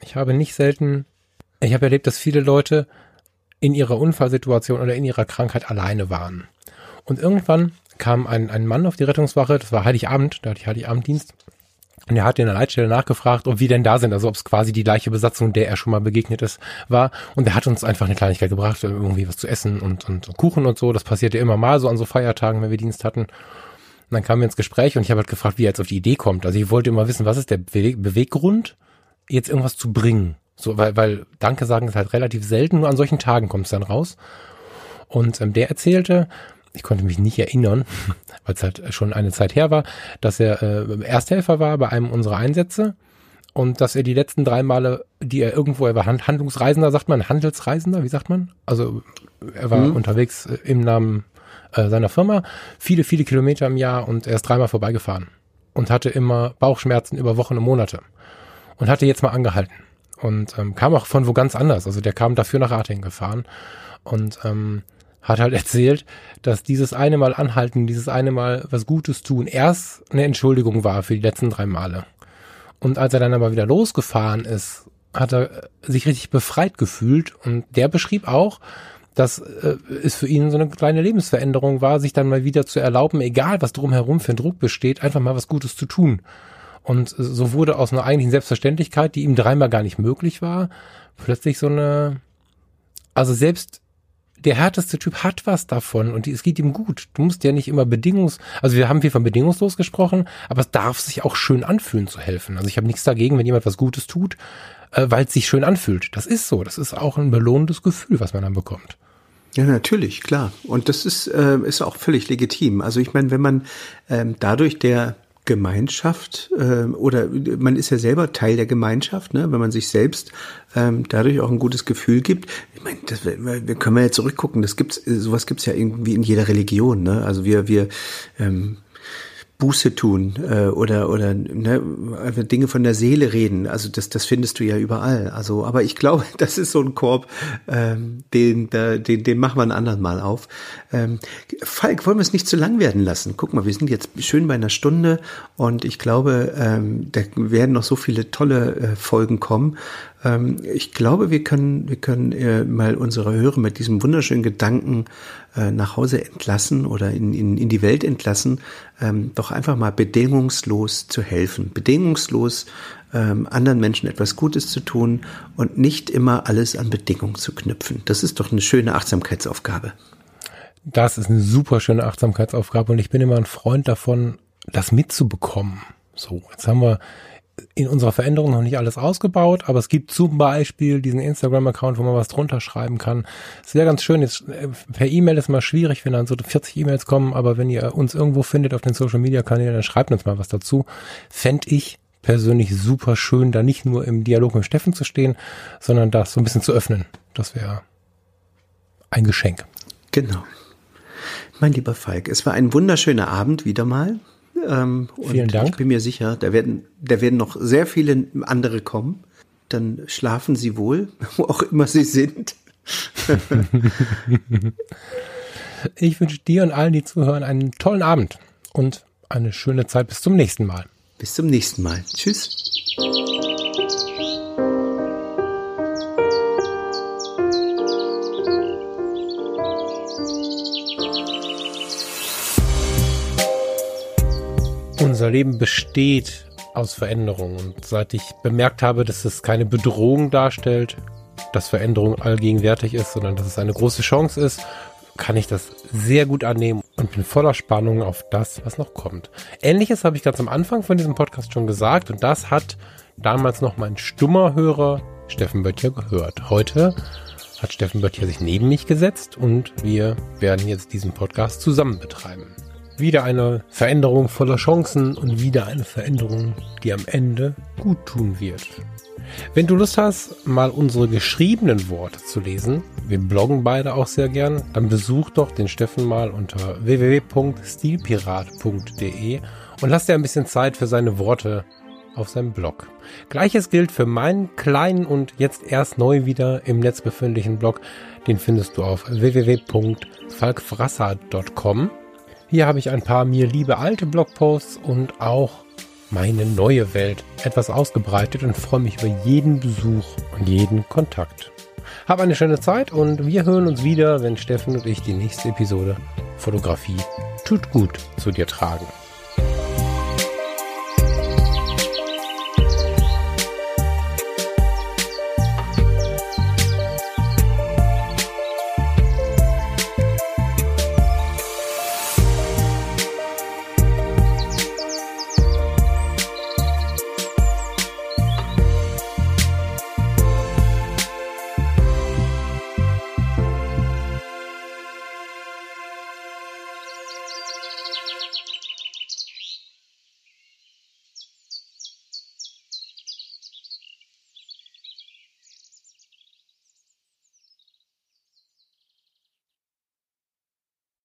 [SPEAKER 2] Ich habe nicht selten ich habe erlebt, dass viele Leute in ihrer Unfallsituation oder in ihrer Krankheit alleine waren. Und irgendwann kam ein, ein Mann auf die Rettungswache, das war Heiligabend, da hatte ich Heiligabenddienst, und er hat in der Leitstelle nachgefragt, ob wir denn da sind, also ob es quasi die gleiche Besatzung, der er schon mal begegnet ist, war. Und er hat uns einfach eine Kleinigkeit gebracht, irgendwie was zu essen und, und Kuchen und so. Das passierte immer mal so an so Feiertagen, wenn wir Dienst hatten. Und dann kamen wir ins Gespräch und ich habe halt gefragt, wie er jetzt auf die Idee kommt. Also ich wollte immer wissen, was ist der Beweggrund, jetzt irgendwas zu bringen. So, weil, weil Danke sagen ist halt relativ selten, nur an solchen Tagen kommt es dann raus. Und ähm, der erzählte, ich konnte mich nicht erinnern, weil es halt schon eine Zeit her war, dass er äh, Ersthelfer war bei einem unserer Einsätze und dass er die letzten drei Male, die er irgendwo, er war Handlungsreisender, sagt man, Handelsreisender, wie sagt man? Also er war mhm. unterwegs äh, im Namen äh, seiner Firma, viele, viele Kilometer im Jahr und er ist dreimal vorbeigefahren und hatte immer Bauchschmerzen über Wochen und Monate und hatte jetzt mal angehalten und ähm, kam auch von wo ganz anders. Also der kam dafür nach Ratingen gefahren und ähm, hat halt erzählt, dass dieses eine Mal anhalten, dieses eine Mal was Gutes tun, erst eine Entschuldigung war für die letzten drei Male. Und als er dann aber wieder losgefahren ist, hat er sich richtig befreit gefühlt und der beschrieb auch, dass äh, es für ihn so eine kleine Lebensveränderung war, sich dann mal wieder zu erlauben, egal was drumherum für ein Druck besteht, einfach mal was Gutes zu tun. Und so wurde aus einer eigentlichen Selbstverständlichkeit, die ihm dreimal gar nicht möglich war, plötzlich so eine, also selbst der härteste Typ hat was davon und es geht ihm gut. Du musst ja nicht immer bedingungs, also wir haben viel von bedingungslos gesprochen, aber es darf sich auch schön anfühlen zu helfen. Also ich habe nichts dagegen, wenn jemand was Gutes tut, äh, weil es sich schön anfühlt. Das ist so. Das ist auch ein belohnendes Gefühl, was man dann bekommt.
[SPEAKER 3] Ja, natürlich, klar. Und das ist, äh, ist auch völlig legitim. Also ich meine, wenn man ähm, dadurch der Gemeinschaft äh, oder man ist ja selber Teil der Gemeinschaft, ne? wenn man sich selbst ähm, dadurch auch ein gutes Gefühl gibt. Ich meine, das, wir können ja zurückgucken. Das gibt's, sowas gibt's ja irgendwie in jeder Religion. Ne? Also wir wir ähm, Buße tun äh, oder oder ne, Dinge von der Seele reden. Also das das findest du ja überall. Also, aber ich glaube, das ist so ein Korb, ähm, den, den den machen wir ein anderen Mal auf. Ähm, Falk, wollen wir es nicht zu lang werden lassen? Guck mal, wir sind jetzt schön bei einer Stunde und ich glaube, ähm, da werden noch so viele tolle äh, Folgen kommen. Ähm, ich glaube, wir können, wir können äh, mal unsere Hörer mit diesem wunderschönen Gedanken äh, nach Hause entlassen oder in, in, in die Welt entlassen, ähm, doch einfach mal bedingungslos zu helfen, bedingungslos ähm, anderen Menschen etwas Gutes zu tun und nicht immer alles an Bedingungen zu knüpfen. Das ist doch eine schöne Achtsamkeitsaufgabe.
[SPEAKER 2] Das ist eine super schöne Achtsamkeitsaufgabe und ich bin immer ein Freund davon, das mitzubekommen. So, jetzt haben wir in unserer Veränderung noch nicht alles ausgebaut, aber es gibt zum Beispiel diesen Instagram-Account, wo man was drunter schreiben kann. Es wäre ganz schön, jetzt äh, per E-Mail ist mal schwierig, wenn dann so 40 E-Mails kommen, aber wenn ihr uns irgendwo findet auf den Social-Media-Kanälen, dann schreibt uns mal was dazu. Fände ich persönlich super schön, da nicht nur im Dialog mit Steffen zu stehen, sondern das so ein bisschen zu öffnen. Das wäre ein Geschenk.
[SPEAKER 3] Genau. Mein lieber Falk, es war ein wunderschöner Abend wieder mal.
[SPEAKER 2] Ähm, Vielen Dank.
[SPEAKER 3] Ich bin mir sicher, da werden, da werden noch sehr viele andere kommen. Dann schlafen Sie wohl, wo auch immer Sie sind.
[SPEAKER 2] ich wünsche dir und allen, die zuhören, einen tollen Abend und eine schöne Zeit. Bis zum nächsten Mal.
[SPEAKER 3] Bis zum nächsten Mal. Tschüss.
[SPEAKER 2] Unser Leben besteht aus Veränderungen. Und seit ich bemerkt habe, dass es keine Bedrohung darstellt, dass Veränderung allgegenwärtig ist, sondern dass es eine große Chance ist, kann ich das sehr gut annehmen und bin voller Spannung auf das, was noch kommt. Ähnliches habe ich ganz am Anfang von diesem Podcast schon gesagt und das hat damals noch mein stummer Hörer Steffen Böttcher gehört. Heute hat Steffen Böttcher sich neben mich gesetzt und wir werden jetzt diesen Podcast zusammen betreiben. Wieder eine Veränderung voller Chancen und wieder eine Veränderung, die am Ende gut tun wird. Wenn du Lust hast, mal unsere geschriebenen Worte zu lesen, wir bloggen beide auch sehr gern, dann besuch doch den Steffen mal unter www.stilpirat.de und lass dir ein bisschen Zeit für seine Worte auf seinem Blog. Gleiches gilt für meinen kleinen und jetzt erst neu wieder im Netz befindlichen Blog. Den findest du auf www.falkfrasser.com. Hier habe ich ein paar mir liebe alte Blogposts und auch meine neue Welt etwas ausgebreitet und freue mich über jeden Besuch und jeden Kontakt. Hab eine schöne Zeit und wir hören uns wieder, wenn Steffen und ich die nächste Episode Fotografie tut gut zu dir tragen.